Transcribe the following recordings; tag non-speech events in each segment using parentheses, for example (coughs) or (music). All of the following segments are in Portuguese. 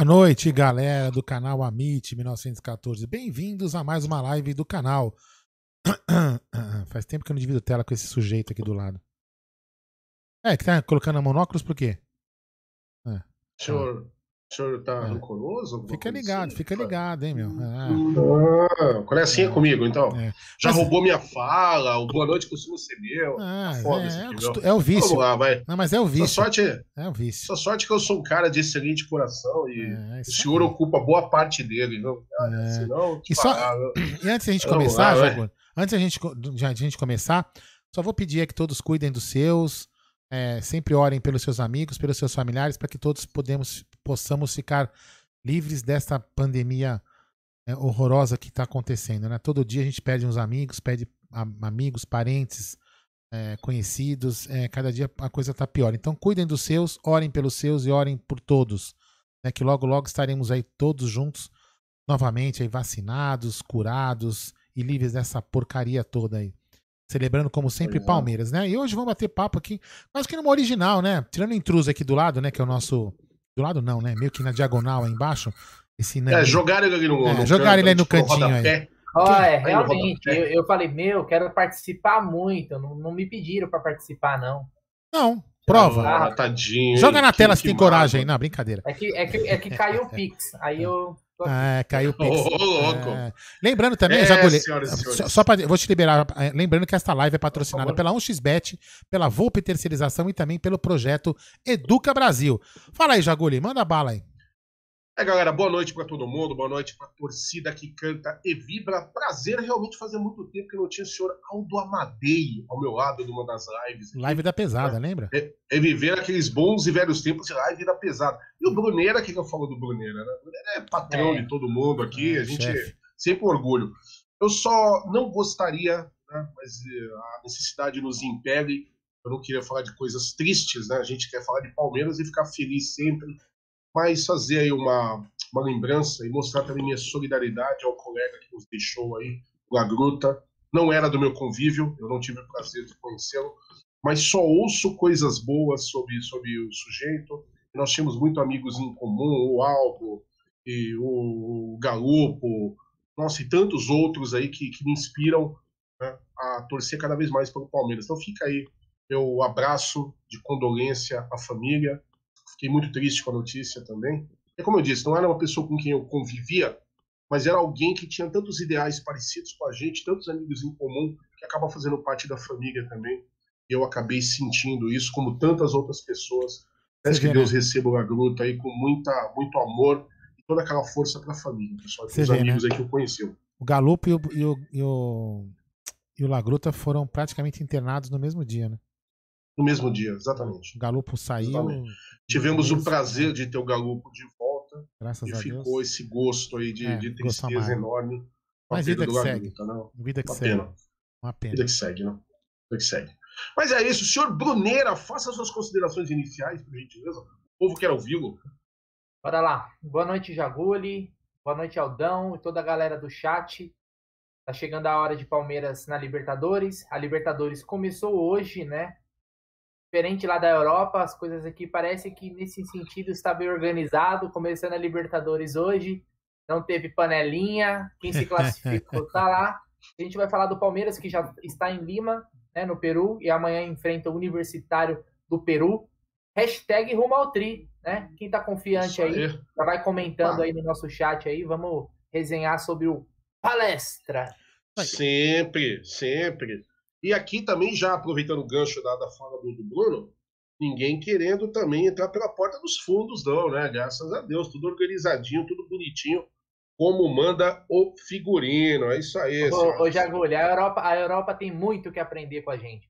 Boa noite, galera do canal Amit 1914. Bem-vindos a mais uma live do canal. (coughs) Faz tempo que eu não divido tela com esse sujeito aqui do lado. É, que tá colocando monóculos por quê? É. o senhor tá É. rancoroso? Fica ligado, assim? fica ligado, hein, meu. É. Ah, qual é é comigo, então? É. Já Mas- roubou minha fala, o boa noite costuma ser meu. Ah, foda é, é, aqui, o costu- meu. é o vício. Vamos lá, vai. Não, mas é o Sua vício. sorte, É o vício. sua sorte é que eu sou um cara de excelente coração e É, o isso senhor ocupa boa parte dele, viu? Cara, É. Senão, E só- (clears throat) viu? E antes da gente Vamos começar, lá. Jaguar, antes da gente, de a gente começar, só vou pedir é que todos cuidem dos seus, é, sempre orem pelos seus amigos, pelos seus familiares, para que todos podemos, possamos ficar livres desta pandemia é, horrorosa que está acontecendo. Né? Todo dia a gente perde uns amigos, perde a- amigos, parentes, é, conhecidos, é, cada dia a coisa está pior. Então cuidem dos seus, orem pelos seus e orem por todos. Né? Que logo, logo estaremos aí todos juntos novamente aí vacinados, curados e livres dessa porcaria toda aí. Celebrando, como sempre. Palmeiras, né? E hoje vamos bater papo aqui, quase que numa original, né? Tirando o intruso aqui do lado, né? Que é o nosso. Do lado não, né? Meio que na diagonal aí embaixo. Esse É, naninho. jogaram ele no, É, no jogaram ele aí no tipo, cantinho aí. Olha, Aí no realmente, eu, eu falei, meu, quero participar muito. Não, não me pediram pra participar, não. Não, prova. Ah, tadinho. Joga na Que- tela se que tem coragem. Não, brincadeira. É que, é que, é que caiu o Pix. Aí eu. É, caiu o Pix. (laughs) Ô, ô, louco. É. Lembrando também, É, Jagulê, senhoras e senhores. só, só pra, vou te liberar, é, lembrando que esta live é patrocinada pela 1xBet, pela Volpe Terceirização e também pelo projeto Educa Brasil. Fala aí, Jagulê, manda bala aí. É, galera, boa noite pra todo mundo, boa noite pra torcida que canta e vibra. Prazer realmente fazer muito tempo que não tinha o senhor Aldo Amadei ao meu lado numa das lives. Live da pesada, lembra? É viver aqueles bons e velhos tempos de live da pesada. E o Bruneira, o que, que eu falo do Bruneira? Né? O Bruneira é patrão É. de todo mundo aqui, É, a gente chefe. sempre um orgulho. Eu só não gostaria, né, mas eh, a necessidade nos impele. Eu não queria falar de coisas tristes, né? A gente quer falar de Palmeiras e ficar feliz sempre, mas fazer aí uma, uma lembrança e mostrar também minha solidariedade ao colega que nos deixou aí, o Lagruta. Não era do meu convívio, eu não tive o prazer de conhecê-lo, mas só ouço coisas boas sobre, sobre o sujeito. Nós tínhamos muito amigos em comum, o Albo, e o Galopo, nossa, e tantos outros aí que, que me inspiram né, a torcer cada vez mais pelo Palmeiras. Então fica aí meu abraço de condolência à família. Fiquei muito triste com a notícia também. E como eu disse, não era uma pessoa com quem eu convivia, mas era alguém que tinha tantos ideais parecidos com a gente, tantos amigos em comum, que acaba fazendo parte da família também. E eu acabei sentindo isso, como tantas outras pessoas. Peço que vê, Deus receba o Lagruta aí com muita, muito amor e toda aquela força para a família, pessoal, os vê, amigos né? aí que eu conheci. O Galupo e o, e, o, e, o, e o Lagruta foram praticamente internados no mesmo dia, né? No mesmo dia, exatamente. O Galupo saiu. Exatamente. Tivemos o prazer de ter o Galupo de volta Graças e a Deus. ficou esse gosto aí de, É, de tristeza enorme. Mas vida que segue. Não. Vida que Uma segue. pena. Uma pena. Vida que segue, né? Vida que segue. Mas é isso, senhor Bruneira, faça suas considerações iniciais, por gentileza. O povo quer ouvi-lo. Bora lá. Boa noite, Jaguli. Boa noite, Aldão e toda a galera do chat. Tá chegando a hora de Palmeiras na Libertadores. A Libertadores começou hoje, né? Diferente lá da Europa, as coisas aqui parece que nesse sentido está bem organizado. Começando a Libertadores hoje, não teve panelinha. Quem se classificou tá lá. A gente vai falar do Palmeiras que já está em Lima, né, no Peru, e amanhã enfrenta o Universitário do Peru. Hashtag rumo ao tri, né? Quem tá confiante aí, aí, já vai comentando aí no nosso chat aí. Vamos resenhar sobre o palestra. Sempre, sempre. E aqui também, já aproveitando o gancho da, da fala do, do Bruno, ninguém querendo também entrar pela porta dos fundos, não, né? Graças a Deus, tudo organizadinho, tudo bonitinho, como manda o figurino. É isso aí. Ô, ô Jagulho, a Europa, a Europa tem muito que aprender com a gente.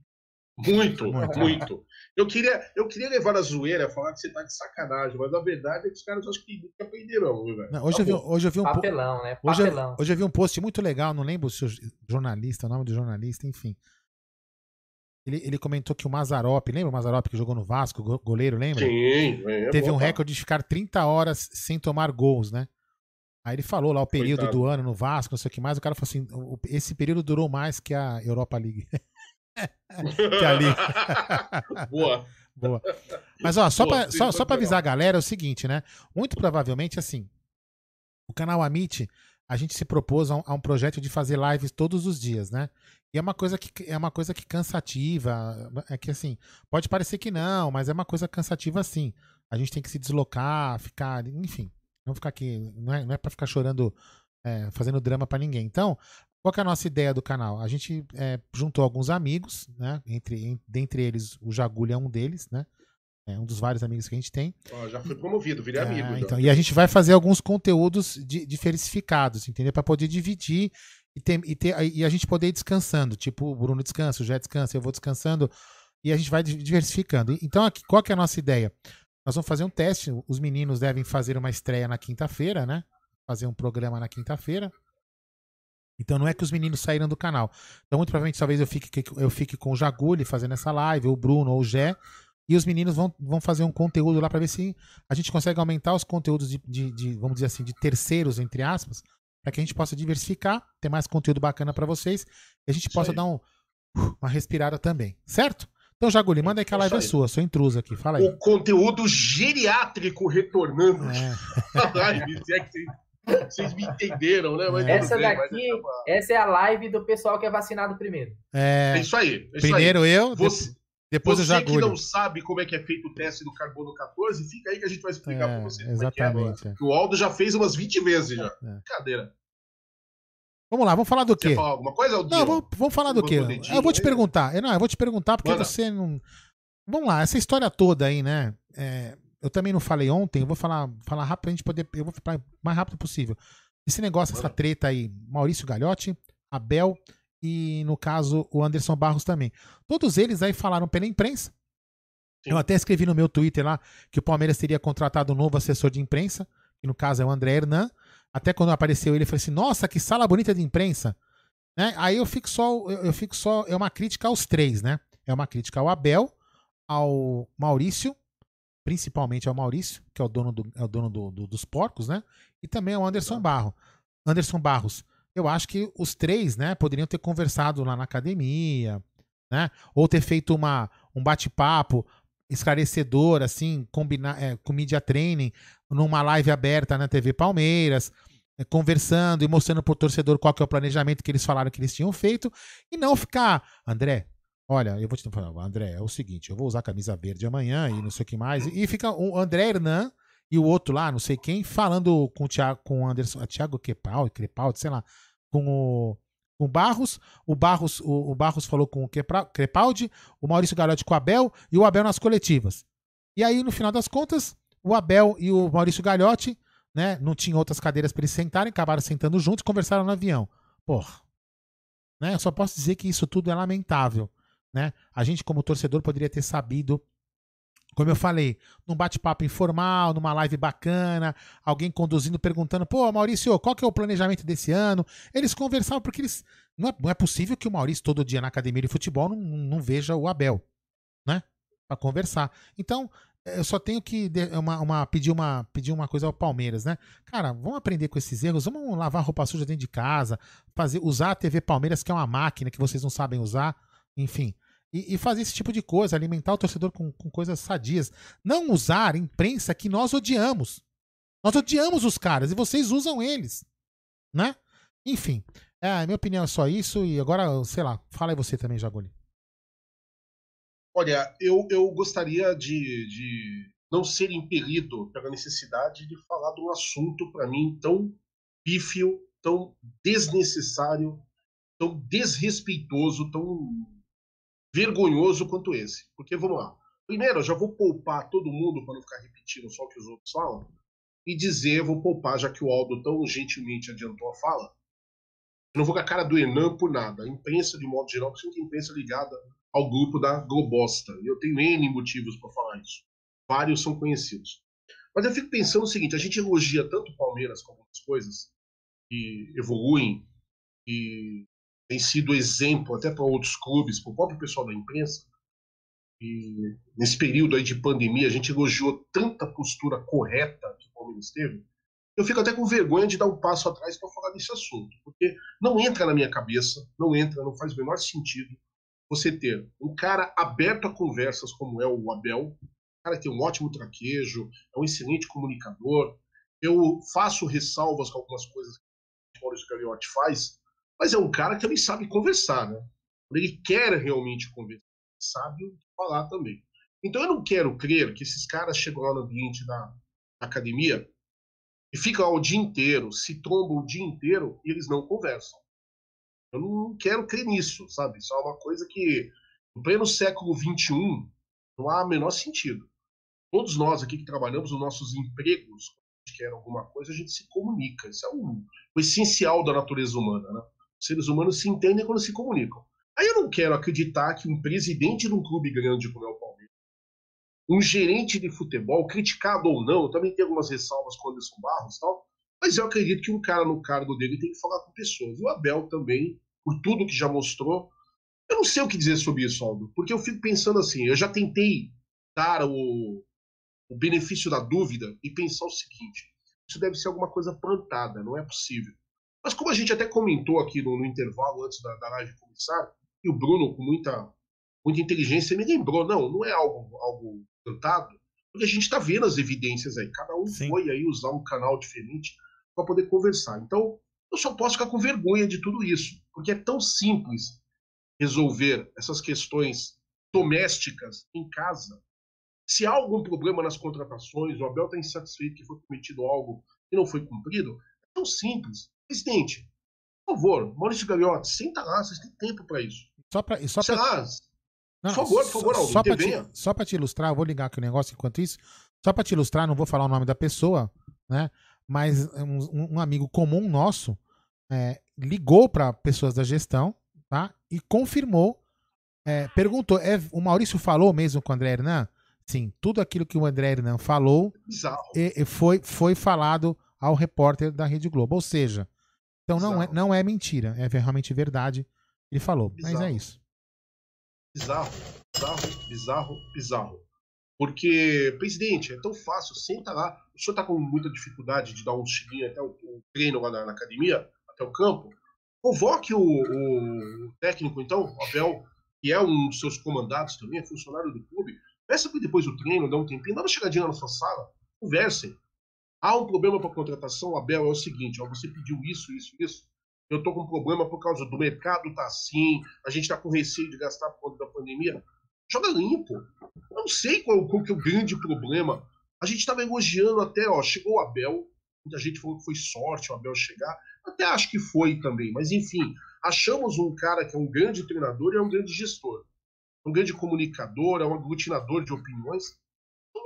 Muito, muito, muito. Eu queria, eu queria levar a zoeira, falar que você tá de sacanagem, mas a verdade é que os caras acham que nunca aprenderão, viu, velho? hoje, tá eu vi, hoje eu vi um Papelão, né? Papelão. Hoje eu, hoje eu vi um post muito legal, não lembro se o jornalista, o nome do jornalista, enfim. Ele, ele comentou que o Mazarop, lembra o Mazarop que jogou no Vasco, goleiro, lembra? Sim, é Teve um recorde de ficar 30 horas sem tomar gols, né? Aí ele falou lá o período Coitado. do ano no Vasco, não sei o que mais. O cara falou assim: esse período durou mais que a Europa League. (laughs) que ali. (laughs) Boa. Boa. Mas ó, só para só, só pra avisar a galera é o seguinte, né? Muito provavelmente, assim, o canal Amit, a gente se propôs a um, a um, projeto de fazer lives todos os dias, né? E é uma coisa que é uma coisa que cansativa, é que assim, pode parecer que não, mas é uma coisa cansativa assim. A gente tem que se deslocar, ficar, enfim, não ficar aqui, não é, não é para ficar chorando, é, fazendo drama para ninguém. Então, qual é a nossa ideia do canal? A gente é, juntou alguns amigos, né? Entre, dentre eles, o Jagulho é um deles, né? É um dos vários amigos que a gente tem. Oh, já foi promovido, virei é, amigo. Então, e a gente vai fazer alguns conteúdos diversificados, entendeu? Para poder dividir e, ter, e, ter, e a gente poder ir descansando. Tipo, o Bruno descansa, o Jé descansa, eu vou descansando. E a gente vai diversificando. Então, aqui, qual que é a nossa ideia? Nós vamos fazer um teste. Os meninos devem fazer uma estreia na quinta-feira, né? Fazer um programa na quinta-feira. Então não é que os meninos saíram do canal. Então, muito provavelmente, talvez eu fique, eu fique com o Jaguli fazendo essa live, ou o Bruno, ou o Gé. E os meninos vão, vão fazer um conteúdo lá para ver se a gente consegue aumentar os conteúdos de, de, de, vamos dizer assim, de terceiros, entre aspas, para que a gente possa diversificar, ter mais conteúdo bacana para vocês e a gente Isso possa aí. dar um, uma respirada também, certo? Então, Jaguli, manda aí que a live é sua, sou intruso aqui, fala aí. O conteúdo geriátrico retornando. É. (laughs) live, se é que vocês me entenderam, né? Mas essa bem, daqui, essa é a live do pessoal que é vacinado primeiro. É, é isso aí. É primeiro aí. eu, você, depois você eu já que não sabe como é que é feito o teste do carbono 14, fica aí que a gente vai explicar é, pra você. Exatamente. É é. O Aldo já fez umas 20 vezes já. É. Cadeira. Vamos lá, vamos falar do quê? Falar alguma coisa? Não, vamos, vamos falar do quê? Eu vou te perguntar. Eu, não, eu vou te perguntar porque Manda. você não. Vamos lá, essa história toda aí, né? É, eu também não falei ontem, eu vou falar, falar rápido pra gente poder. Eu vou falar o mais rápido possível. Esse negócio, essa treta aí, Maurício Galhotti, Abel e, no caso, o Anderson Barros também. Todos eles aí falaram pela imprensa. Sim. Eu até escrevi no meu Twitter lá que o Palmeiras teria contratado um novo assessor de imprensa, que no caso é o André Hernan. Até quando apareceu ele, eu falei assim: nossa, que sala bonita de imprensa. Né? Aí eu fico só, eu fico só, é uma crítica aos três, né? É uma crítica ao Abel, ao Maurício principalmente ao Maurício, que é o dono, do, é o dono do, do, dos porcos, né? E também ao Anderson Barro. Anderson Barros. Eu acho que os três, né, poderiam ter conversado lá na academia, né? Ou ter feito uma, um bate-papo esclarecedor, assim, combinar, é, com media training, numa live aberta na TV Palmeiras, é, conversando e mostrando pro torcedor qual que é o planejamento que eles falaram que eles tinham feito, e não ficar, André, Olha, eu vou te falar, André, é o seguinte, eu vou usar a camisa verde amanhã e não sei o que mais. E fica o André Hernan e o outro lá, não sei quem, falando com o Thiago, com o Anderson, Thiago Crepaldi, Crepaldi, sei lá, com o, o Barros, o Barros, o, o Barros falou com o Crepaldi, o Maurício Garotti com o Abel e o Abel nas coletivas. E aí, no final das contas, o Abel e o Maurício Gagliotti, né, não tinham outras cadeiras para eles sentarem, acabaram sentando juntos e conversaram no avião. Porra. Né, eu só posso dizer que isso tudo é lamentável né? A gente, como torcedor, poderia ter sabido como eu falei, num bate-papo informal, numa live bacana, alguém conduzindo, perguntando, pô, Maurício, qual que é o planejamento desse ano? Eles conversavam, porque eles. Não é, não é possível que o Maurício, todo dia na academia de futebol, não, não veja o Abel. Né? para conversar. Então, eu só tenho que uma, uma, pedir, uma, pedir uma coisa ao Palmeiras, né? Cara, vamos aprender com esses erros, vamos lavar roupa suja dentro de casa, fazer, usar a TV Palmeiras, que é uma máquina que vocês não sabem usar, enfim. E, e fazer esse tipo de coisa, alimentar o torcedor com, com coisas sadias. Não usar imprensa que nós odiamos. Nós odiamos os caras e vocês usam eles, né? Enfim, é, minha opinião é só isso. E agora, sei lá, fala aí você também, Jagoli. Olha, eu, eu gostaria de, de não ser impelido pela necessidade de falar de um assunto, para mim, tão pífio, tão desnecessário, tão desrespeitoso, tão vergonhoso quanto esse. Porque, vamos lá. Primeiro, eu já vou poupar todo mundo para não ficar repetindo só o que os outros falam. E dizer, vou poupar, já que o Aldo tão gentilmente adiantou a fala. Eu não vou com a cara do Enan por nada. A imprensa, de modo geral, porque a imprensa ligada ao grupo da Globosta. E eu tenho N motivos para falar isso. Vários são conhecidos. Mas eu fico pensando o seguinte: a gente elogia tanto o Palmeiras como outras coisas que evoluem e tem sido exemplo até para outros clubes, para o próprio pessoal da imprensa. E nesse período aí de pandemia, a gente elogiou tanta postura correta que o Palmeiras teve. Eu fico até com vergonha de dar um passo atrás para falar desse assunto, porque não entra na minha cabeça, não entra, não faz o menor sentido você ter um cara aberto a conversas como é o Abel, um cara que tem um ótimo traquejo, é um excelente comunicador. Eu faço ressalvas com algumas coisas que o Maurício Gagliotti faz, mas é um cara que também sabe conversar, né? Ele quer realmente conversar, sabe falar também. Então eu não quero crer que esses caras chegam lá no ambiente da academia e ficam lá o dia inteiro, se trombam o dia inteiro e eles não conversam. Eu não quero crer nisso, sabe? Isso é uma coisa que, no pleno século XXI, não há o menor sentido. Todos nós aqui que trabalhamos nos nossos empregos, quer alguma coisa, a gente se comunica. Isso é o, o essencial da natureza humana, né? Seres humanos se entendem quando se comunicam. Aí eu não quero acreditar que um presidente de um clube grande como é o Palmeiras, um gerente de futebol, criticado ou não, também tenho algumas ressalvas com o Anderson Barros e tal, mas eu acredito que um cara no cargo dele tem que falar com pessoas. E o Abel também, por tudo que já mostrou. Eu não sei o que dizer sobre isso, Aldo, porque eu fico pensando assim: eu já tentei dar o, o benefício da dúvida e pensar o seguinte: isso deve ser alguma coisa plantada, não é possível. Mas como a gente até comentou aqui no, no intervalo antes da, da live começar, e o Bruno, com muita, muita inteligência, me lembrou: não, não é algo, algo plantado, porque a gente está vendo as evidências aí. Cada um Sim. foi aí usar um canal diferente para poder conversar. Então, eu só posso ficar com vergonha de tudo isso, porque é tão simples resolver essas questões domésticas em casa. Se há algum problema nas contratações, o Abel está insatisfeito que foi cometido algo que não foi cumprido, é tão simples. Presidente, por favor, Maurício Gagliotti, senta lá, vocês têm tempo para isso. Só para. Só pra... Lá, não, por favor, por favor, Aldo, só para te, te ilustrar, eu vou ligar aqui o negócio enquanto isso. Só para te ilustrar, não vou falar o nome da pessoa, né? mas um, um amigo comum nosso é, ligou para pessoas da gestão tá? e confirmou, é, perguntou, é, o Maurício falou mesmo com o André Hernan? Sim, tudo aquilo que o André Hernan falou e, e foi, foi falado ao repórter da Rede Globo. Ou seja, então não é, não é mentira, é realmente verdade. Ele falou, Bizarro. mas é isso. Bizarro, bizarro, bizarro, bizarro. Porque, presidente, é tão fácil, senta lá. O senhor está com muita dificuldade de dar um chilinho até o, o treino lá na, na, academia, até o campo. Convoque o, o, técnico, então, o Abel, que é um dos seus comandados também, é funcionário do clube. Peça para depois do treino, dá um tempinho, dá uma chegadinha na sua sala, conversem. Há um problema para contratação, Abel, é o seguinte: ó, você pediu isso, isso, isso. Eu estou com problema por causa do mercado, tá assim, a gente está com receio de gastar por conta da pandemia joga limpo. Eu não sei qual, qual que é o grande problema. A gente estava elogiando até, ó, chegou o Abel, muita gente falou que foi sorte o Abel chegar, até acho que foi também, mas enfim, achamos um cara que é um grande treinador e é um grande gestor, um grande comunicador, é um aglutinador de opiniões.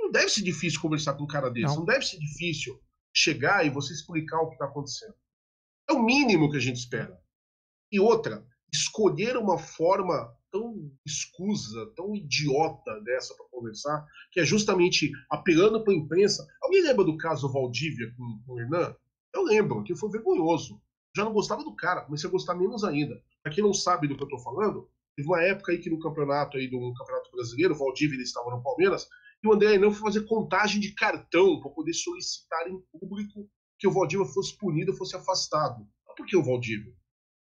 Não deve ser difícil conversar com um cara desse, não, não deve ser difícil chegar e você explicar o que está acontecendo. É o mínimo que a gente espera. E outra, escolher uma forma tão escusa, tão idiota dessa para conversar, que é justamente apelando para a imprensa. Alguém lembra do caso Valdívia com, com o Hernan? Eu lembro, que foi vergonhoso. Já não gostava do cara, comecei a gostar menos ainda. Para quem não sabe do que eu estou falando, Teve uma época aí que no campeonato aí do Campeonato Brasileiro, o Valdívia estava no Palmeiras, e o André não foi fazer contagem de cartão para poder solicitar em público que o Valdívia fosse punido, fosse afastado. Por que o Valdívia?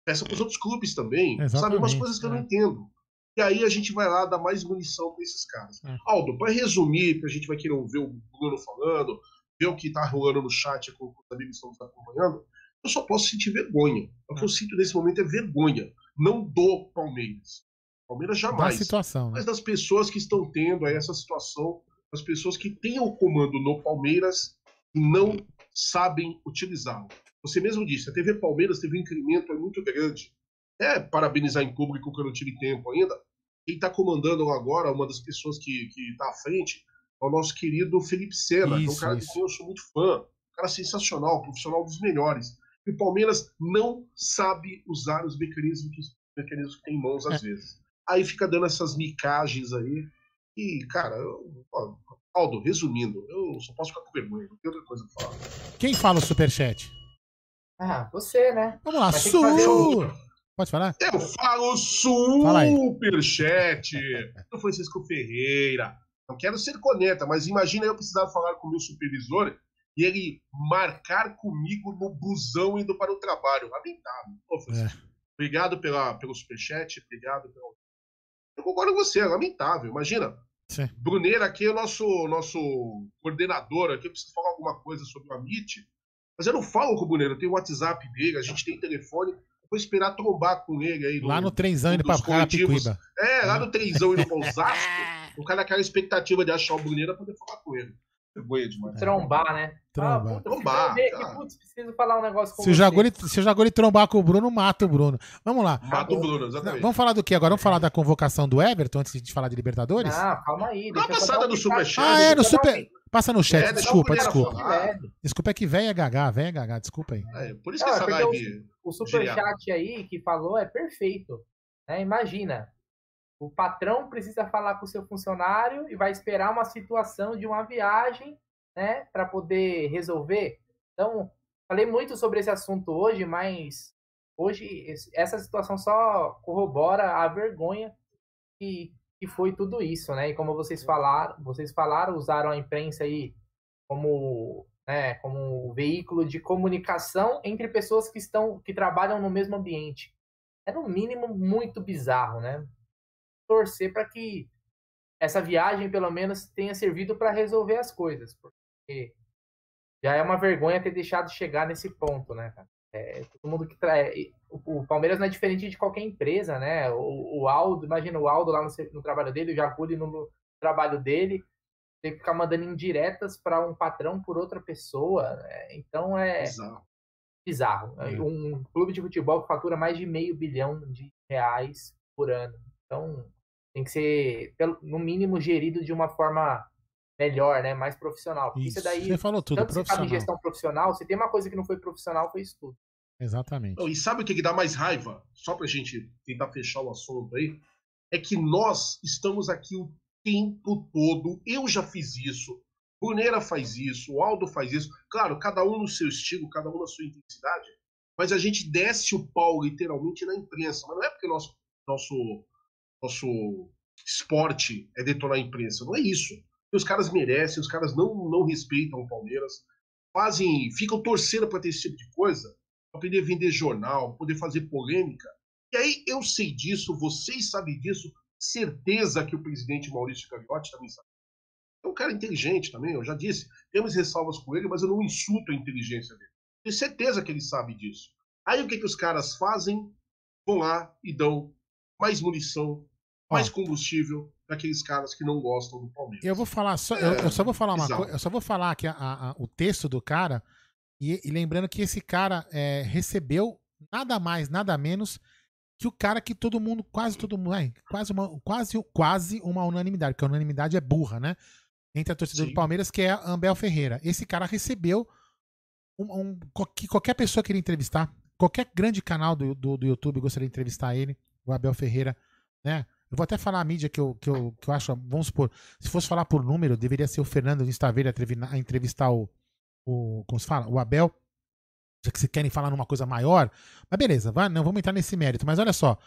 Peça para os outros clubes também, Exatamente, sabe? Umas coisas que eu não é. entendo. E aí a gente vai lá dar mais munição para esses caras. É. Aldo, para resumir, que a gente vai querer ver o Bruno falando, ver o que está rolando no chat com os amigos que estão nos acompanhando, eu só posso sentir vergonha. O que eu sinto nesse momento é vergonha. Não do Palmeiras. Palmeiras Da jamais. situação, né? Mas das pessoas que estão tendo aí essa situação, das pessoas que têm o comando no Palmeiras e não sabem utilizá-lo. Você mesmo disse, a TV Palmeiras teve um incremento muito grande. É parabenizar em público que eu não tive tempo ainda. Quem está comandando agora, uma das pessoas que está à frente, é o nosso querido Felipe Sena, que é um Isso, cara isso. que eu sou muito fã, um cara sensacional, profissional dos melhores. E o Palmeiras não sabe usar os mecanismos mecanismos que tem em mãos às vezes. Aí fica dando essas micagens aí. E, cara, eu, ó, Aldo, resumindo, eu só posso ficar com vergonha, não tem outra coisa pra falar. Quem fala o superchat? Ah, você, né? Vamos lá, Mas tem que fazer Su! Pode falar? Eu falo Fala aí. superchat do Francisco Ferreira. Não quero ser coneta, mas imagina eu precisar falar com o meu supervisor e ele marcar comigo no busão indo para o trabalho. Lamentável. Ô, Francisco, Obrigado pela, pelo superchat, obrigado pelo. Eu concordo com você, é lamentável. Imagina, Sim. Bruneira aqui é o nosso, nosso coordenador aqui, eu preciso falar alguma coisa sobre o Amit, mas eu não falo com o Bruneira, eu tenho o WhatsApp dele, a gente tem telefone, vou esperar trombar com ele aí. Lá no trenzão indo pra. Carapicuíba. É, lá no trenzão indo pra Osasco, (laughs) o cara naquela expectativa de achar o Bruneira pra poder falar com ele. Vergonha demais. Trombar, né? Trombar. Ah, puta, Trombar, cara. aqui, putz, preciso falar um negócio com Se o, se o trombar com o Bruno, mata o Bruno. Vamos lá. Mata o Bruno, Não, exatamente. vamos falar do que agora? Vamos falar da convocação do Everton antes de falar de Libertadores? Ah, calma aí. Dá uma passada no superchat. Ah, é, no super. Passa no chat, É, desculpa, desculpa. falar. recado. Desculpa, é que velha Gagá, velha Gagá, desculpa aí. É, por isso que é essa live. O superchat aí que falou é perfeito. né? Imagina, o patrão precisa falar com o seu funcionário e vai esperar uma situação de uma viagem, né, para poder resolver. Então, falei muito sobre esse assunto hoje, mas hoje essa situação só corrobora a vergonha que, que foi tudo isso, né? E como vocês falaram, vocês falaram, usaram a imprensa aí como né, como veículo de comunicação entre pessoas que estão que trabalham no mesmo ambiente. É no mínimo muito bizarro, né? Torcer para que essa viagem pelo menos tenha servido para resolver as coisas, porque já é uma vergonha ter deixado chegar nesse ponto, né? cara? É, todo mundo que tra... o, o Palmeiras não é diferente de qualquer empresa, né? O, o Aldo, imagina o Aldo lá no, no trabalho dele, o Jaculi no, trabalho dele, tem que ficar mandando indiretas para um patrão por outra pessoa. né? Então é Exato. bizarro. É. Um clube de futebol que fatura mais de meio bilhão de reais por ano. Então tem que ser, pelo- no mínimo, gerido de uma forma melhor, né? Mais profissional. Porque isso, Isso, daí, você falou tudo, tanto em profissional. gestão profissional, se tem uma coisa que não foi profissional, foi isso tudo. Exatamente. Não, e sabe o que, que dá mais raiva? Só pra gente tentar fechar o assunto aí. É que nós estamos aqui o tempo todo. Eu já fiz isso. Bruneira faz isso. O Aldo faz isso. Claro, cada um no seu estilo, cada um na sua intensidade. Mas a gente desce o pau literalmente na imprensa. Mas não é porque nosso, nosso, nosso esporte é detonar a imprensa. Não é isso. Os caras merecem, os caras não, não respeitam o Palmeiras. Fazem, ficam torcendo para ter esse tipo de coisa para poder vender jornal, poder fazer polêmica. E aí eu sei disso, vocês sabem disso, certeza que o presidente Maurício Gagliotti também sabe. É um cara inteligente também, eu já disse, temos ressalvas com ele, mas eu não insulto a inteligência dele. Tenho certeza que ele sabe disso. Aí o que, que os caras fazem? Vão lá e dão mais munição, mais combustível para aqueles caras que não gostam do Palmeiras. Eu vou falar só, eu, eu só vou falar uma coisa, eu só vou falar que a- a- a- o texto do cara e, e lembrando que esse cara é, recebeu nada mais, nada menos que o cara que todo mundo, quase todo mundo, ai, quase uma, quase, quase uma unanimidade, porque a unanimidade é burra, né? Entre a torcida do Sim. Palmeiras, que é a Ambel Ferreira. Esse cara recebeu um, um- qualquer pessoa queria entrevistar, qualquer grande canal do, do, do YouTube gostaria de entrevistar ele, o Abel Ferreira, né? Eu vou até falar a mídia que eu, que eu, que eu acho, vamos supor, se fosse falar por número, deveria ser o Fernando de Estaveira a trevi- a entrevistar o, o, como se fala? O Abel, já que vocês querem falar numa coisa maior, mas beleza, vai, não vamos entrar nesse mérito, mas olha só,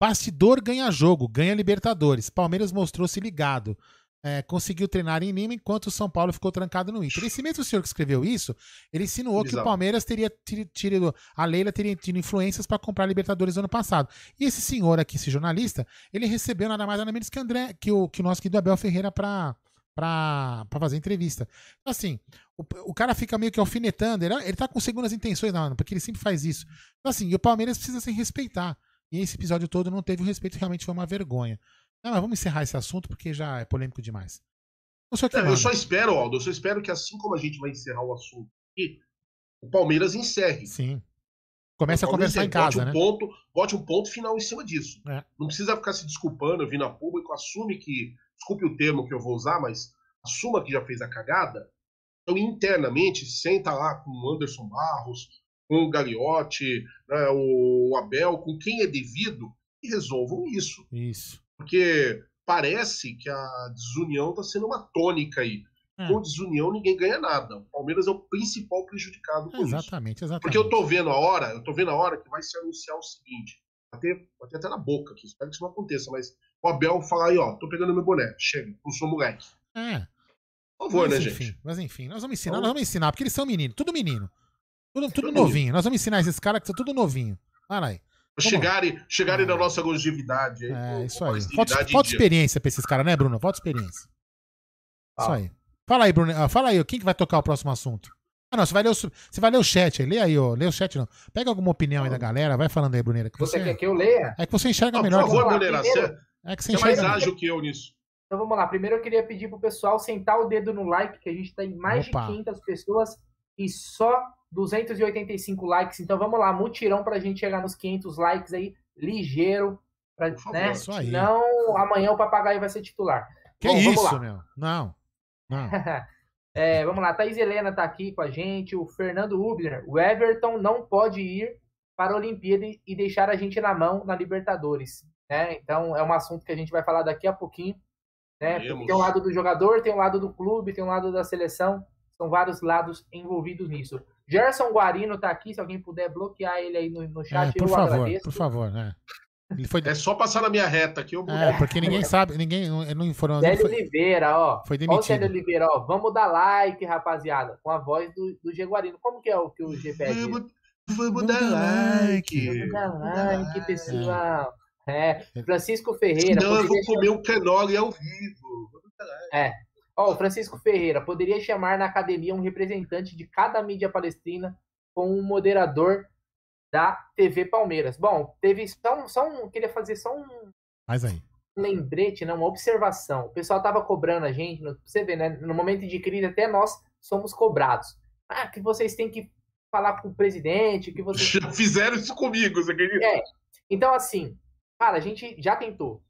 Bastidor ganha jogo, ganha Libertadores. Palmeiras mostrou-se ligado. É, conseguiu treinar em Lima enquanto o São Paulo ficou trancado no Inter. Esse mesmo senhor que escreveu isso, ele insinuou que o Exato. Palmeiras teria tido, a Leila teria tido influências para comprar Libertadores ano passado. E esse senhor aqui, esse jornalista, ele recebeu nada mais nada menos que André, que o, que o nosso querido Abel Ferreira para para fazer entrevista. Então, assim, o, o cara fica meio que alfinetando, ele, ele tá com segundas intenções, não, porque ele sempre faz isso. Então, assim, e o Palmeiras precisa se respeitar. E esse episódio todo não teve o respeito, realmente foi uma vergonha. Não, mas vamos encerrar esse assunto porque já é polêmico demais. Não, eu só espero, Aldo, eu só espero que assim como a gente vai encerrar o assunto aqui, o Palmeiras encerre. Sim. Comece a conversar em bote casa, um né? Ponto, bote um ponto final em cima disso. É. Não precisa ficar se desculpando, vir a público, assume que, desculpe o termo que eu vou usar, mas assuma que já fez a cagada. Então, internamente, senta lá com o Anderson Barros, com o Gagliotti, né, o Abel, com quem é devido, e resolvam isso. Isso. Porque parece que a desunião está sendo uma tônica aí. É. Com desunião, ninguém ganha nada. O Palmeiras é o principal prejudicado com isso. Exatamente, exatamente. Porque eu tô vendo a hora, eu tô vendo a hora que vai se anunciar o seguinte. Bater, bater até na boca aqui, espero que isso não aconteça, mas o Abel falar aí, ó, tô pegando meu boné, chega, não sou moleque. É. Por favor, mas, né, enfim, gente? mas enfim, nós vamos ensinar, Então- nós vamos ensinar, porque eles são meninos, tudo menino. Tudo, tudo Tudo novinho. Nós vamos ensinar esses caras que são tudo novinho. Vai lá aí. Vamos chegarem, chegarem É. na nossa longevidade. aí, É, com- isso aí. Falta, falta em experiência pra esses caras, né, Bruno? Falta experiência. Isso Ah. aí. Fala aí, Bruno. ah, Fala aí, quem que vai tocar o próximo assunto? Ah, não, você vai ler o, você vai ler o chat aí. Lê aí, ó. Lê o chat, não. Pega alguma opinião aí da galera. Vai falando aí, Bruneira. Que Você você, quer que eu leia? É que você enxerga por melhor. favor, Vamos lá, Bruneira, você É que você você é mais ágil que eu nisso. Então vamos lá. Primeiro eu queria pedir pro pessoal sentar o dedo no like, que a gente tem mais Opa. de 500 pessoas e só 285 likes. Então vamos lá, mutirão pra gente chegar nos 500 likes aí, ligeiro. Pra, favor. né? Isso aí. Senão amanhã o papagaio vai ser titular. Que Bom, vamos isso, lá. meu? Não. Não. (laughs) É, vamos lá, Thaís Helena tá aqui com a gente, o Fernando Ubner. O Everton não pode ir para a Olimpíada e- deixar a gente na mão na Libertadores. Né? Então é um assunto que a gente vai falar daqui a pouquinho. Né? Porque tem um lado do jogador, tem um lado do clube, tem um lado da seleção. São vários lados envolvidos nisso. Gerson Guarino tá aqui, se alguém puder bloquear ele aí no, no É, chat, por eu favor, agradeço. por favor, né? Ele foi. É só passar na minha reta aqui, eu É, porque ninguém sabe, ninguém não, não informou. Célio foi, Oliveira, ó. foi Ó o demitido. Célio Oliveira, ó. Vamos dar like, rapaziada. Com a voz do, do G Guarino. Como que é o que o G pede? Vamos, vamos dar dar like. Vamos dar like, like. pessoal. É. Francisco Ferreira. Senão eu vou poderia comer um canole ao vivo. Vamos Ó, o Francisco Ferreira poderia chamar na academia um representante de cada mídia palestina com um moderador da TV Palmeiras. Bom, teve só um, só um queria fazer só um Mas aí. lembrete, não, uma observação. O pessoal tava cobrando a gente, no- você vê, né? No momento de crise até nós somos cobrados. Ah, que vocês têm que falar com o presidente, que vocês (laughs) Já fizeram isso comigo, você acredita? É. Então, assim, cara, a gente já tentou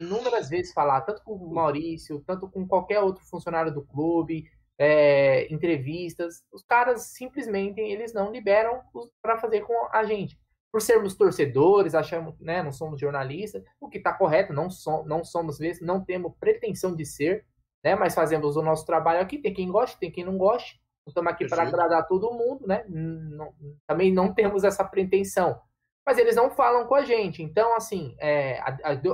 inúmeras vezes falar, tanto com o Maurício, tanto com qualquer outro funcionário do clube, é, entrevistas. Os caras simplesmente eles não liberam para fazer com a gente. Por sermos torcedores, achamos, né, não somos jornalistas, o que está correto, não, so, não somos vezes, não temos pretensão de ser, né, mas fazemos o nosso trabalho aqui. Tem quem goste, tem quem não goste. Estamos aqui para agradar todo mundo, né? Não- também não temos essa pretensão mas eles não falam com a gente. Então, assim, é,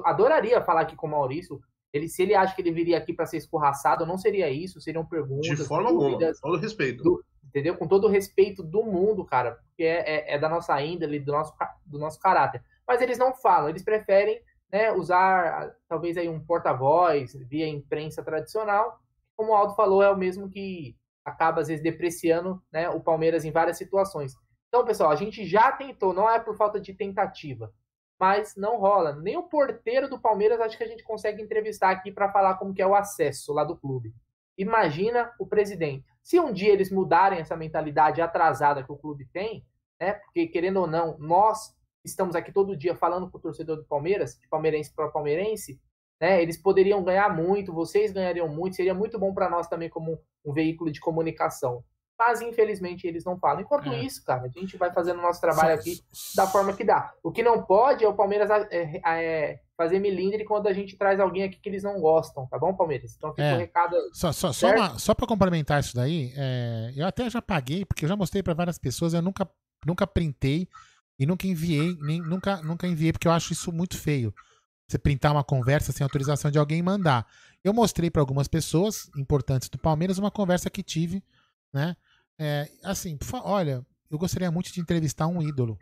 adoraria falar aqui com o Maurício. Ele, se ele acha que ele viria aqui para ser escorraçado, não seria isso, seriam perguntas, De forma alguma, dúvidas, todo respeito. Do- entendeu? Com todo o respeito do mundo, cara, porque é, é- é da nossa índole, do nosso, do nosso caráter. Mas eles não falam, eles preferem né, usar talvez aí um porta-voz via imprensa tradicional. Como o Aldo falou, é o mesmo que acaba às vezes depreciando né, o Palmeiras em várias situações. Então, pessoal, a gente já tentou, não é por falta de tentativa, mas não rola. Nem o porteiro do Palmeiras acho que a gente consegue entrevistar aqui para falar como que é o acesso lá do clube. Imagina o presidente. Se um dia eles mudarem essa mentalidade atrasada que o clube tem, né? Porque querendo ou não, nós estamos aqui todo dia falando com o torcedor do Palmeiras, de palmeirense para palmeirense, né? Eles poderiam ganhar muito, vocês ganhariam muito, seria muito bom para nós também como um veículo de comunicação. Mas infelizmente eles não falam. Enquanto É. isso, cara, a gente vai fazendo o nosso trabalho aqui da forma que dá. O que não pode é o Palmeiras é, é, fazer milindre quando a gente traz alguém aqui que eles não gostam, tá bom, Palmeiras? Então fica É. o recado. Só, só, só, uma- só para complementar isso daí, é, eu até já paguei, porque eu já mostrei para várias pessoas, eu nunca, nunca printei E nunca enviei, nem, nunca, nunca enviei, porque eu acho isso muito feio. Você printar uma conversa sem autorização de alguém e mandar. Eu mostrei para algumas pessoas importantes do Palmeiras uma conversa que tive, né? É, assim, olha, eu gostaria muito de entrevistar um ídolo.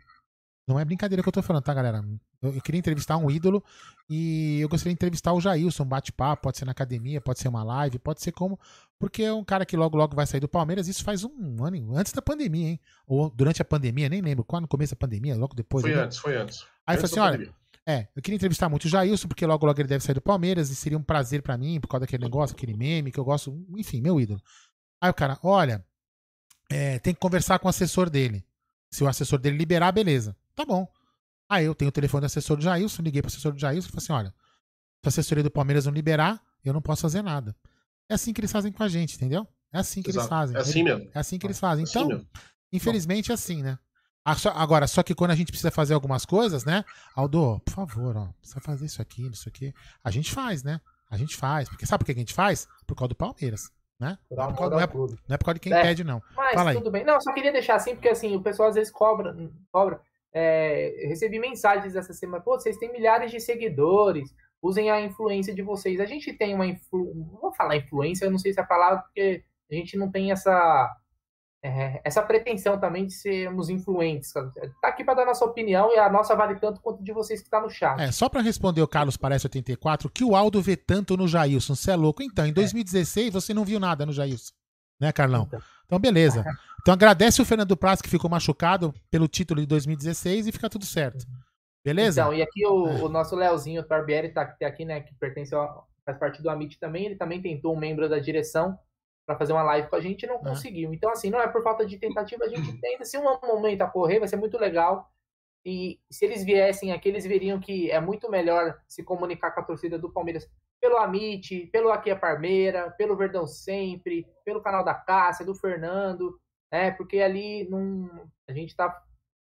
Não é brincadeira que eu tô falando, tá, galera? Eu, eu, queria entrevistar um ídolo e eu gostaria de entrevistar o Jailson, bate-papo, pode ser na academia, pode ser uma live, pode ser como. Porque é um cara que logo, logo vai sair do Palmeiras. Isso faz um ano, antes da pandemia, hein? Ou durante a pandemia, nem lembro. Quando no começo da pandemia, logo depois. Foi né? antes, foi antes. Aí eu falei assim: olha, é, eu queria entrevistar muito o Jailson, porque logo, logo ele deve sair do Palmeiras e seria um prazer para mim, por causa daquele negócio, aquele meme que eu gosto, enfim, meu ídolo. Aí o cara, olha, é, tem que conversar com o assessor dele. Se o assessor dele liberar, beleza. Tá bom. Aí eu tenho o telefone do assessor do Jailson, liguei pro assessor do Jailson e falei assim: olha, se a assessoria do Palmeiras não liberar, eu não posso fazer nada. É assim que eles fazem com a gente, entendeu? É assim que Exato. eles fazem. É assim mesmo. É assim que eles fazem. É então, assim infelizmente é assim, né? Agora, só que quando a gente precisa fazer algumas coisas, né? Aldo, por favor, ó, precisa fazer isso aqui, isso aqui. A gente faz, né? A gente faz. Porque sabe por que a gente faz? Por causa do Palmeiras. Né? Não, é por causa, não, é, não é por causa de quem é, pede, não. Mas Fala tudo bem. Não, só queria deixar assim, porque assim, o pessoal às vezes cobra. cobra é, recebi mensagens essa semana, pô, vocês têm milhares de seguidores, usem a influência de vocês. A gente tem uma influ... não vou falar influência, eu não sei se é a palavra, porque a gente não tem essa é, essa pretensão também de sermos influentes. Tá aqui para dar nossa opinião e a nossa vale tanto quanto de vocês que está no chat. É, só para responder o Carlos Parece 84, que o Aldo vê tanto no Jailson, você é louco. Então, em 2016 é. você não viu nada no Jailson, né, Carlão? Então, então beleza. Então agradece o Fernando Praz que ficou machucado pelo título de 2016 e fica tudo certo. Beleza? Então, e aqui o, é. o nosso Leozinho Barbieri tá, tá aqui, né, que pertence ao, faz parte do Amit também, ele também tentou um membro da direção para fazer uma live com a gente e não é. conseguiu. Então, assim, não é por falta de tentativa, a gente (clears throat) tenta. Se um momento a correr, vai ser muito legal. E se eles viessem aqui, eles veriam que é muito melhor se comunicar com a torcida do Palmeiras pelo Amit, pelo Aqui a Parmeira, pelo Verdão Sempre, pelo canal da Cássia, do Fernando, né? Porque ali não, a gente tá.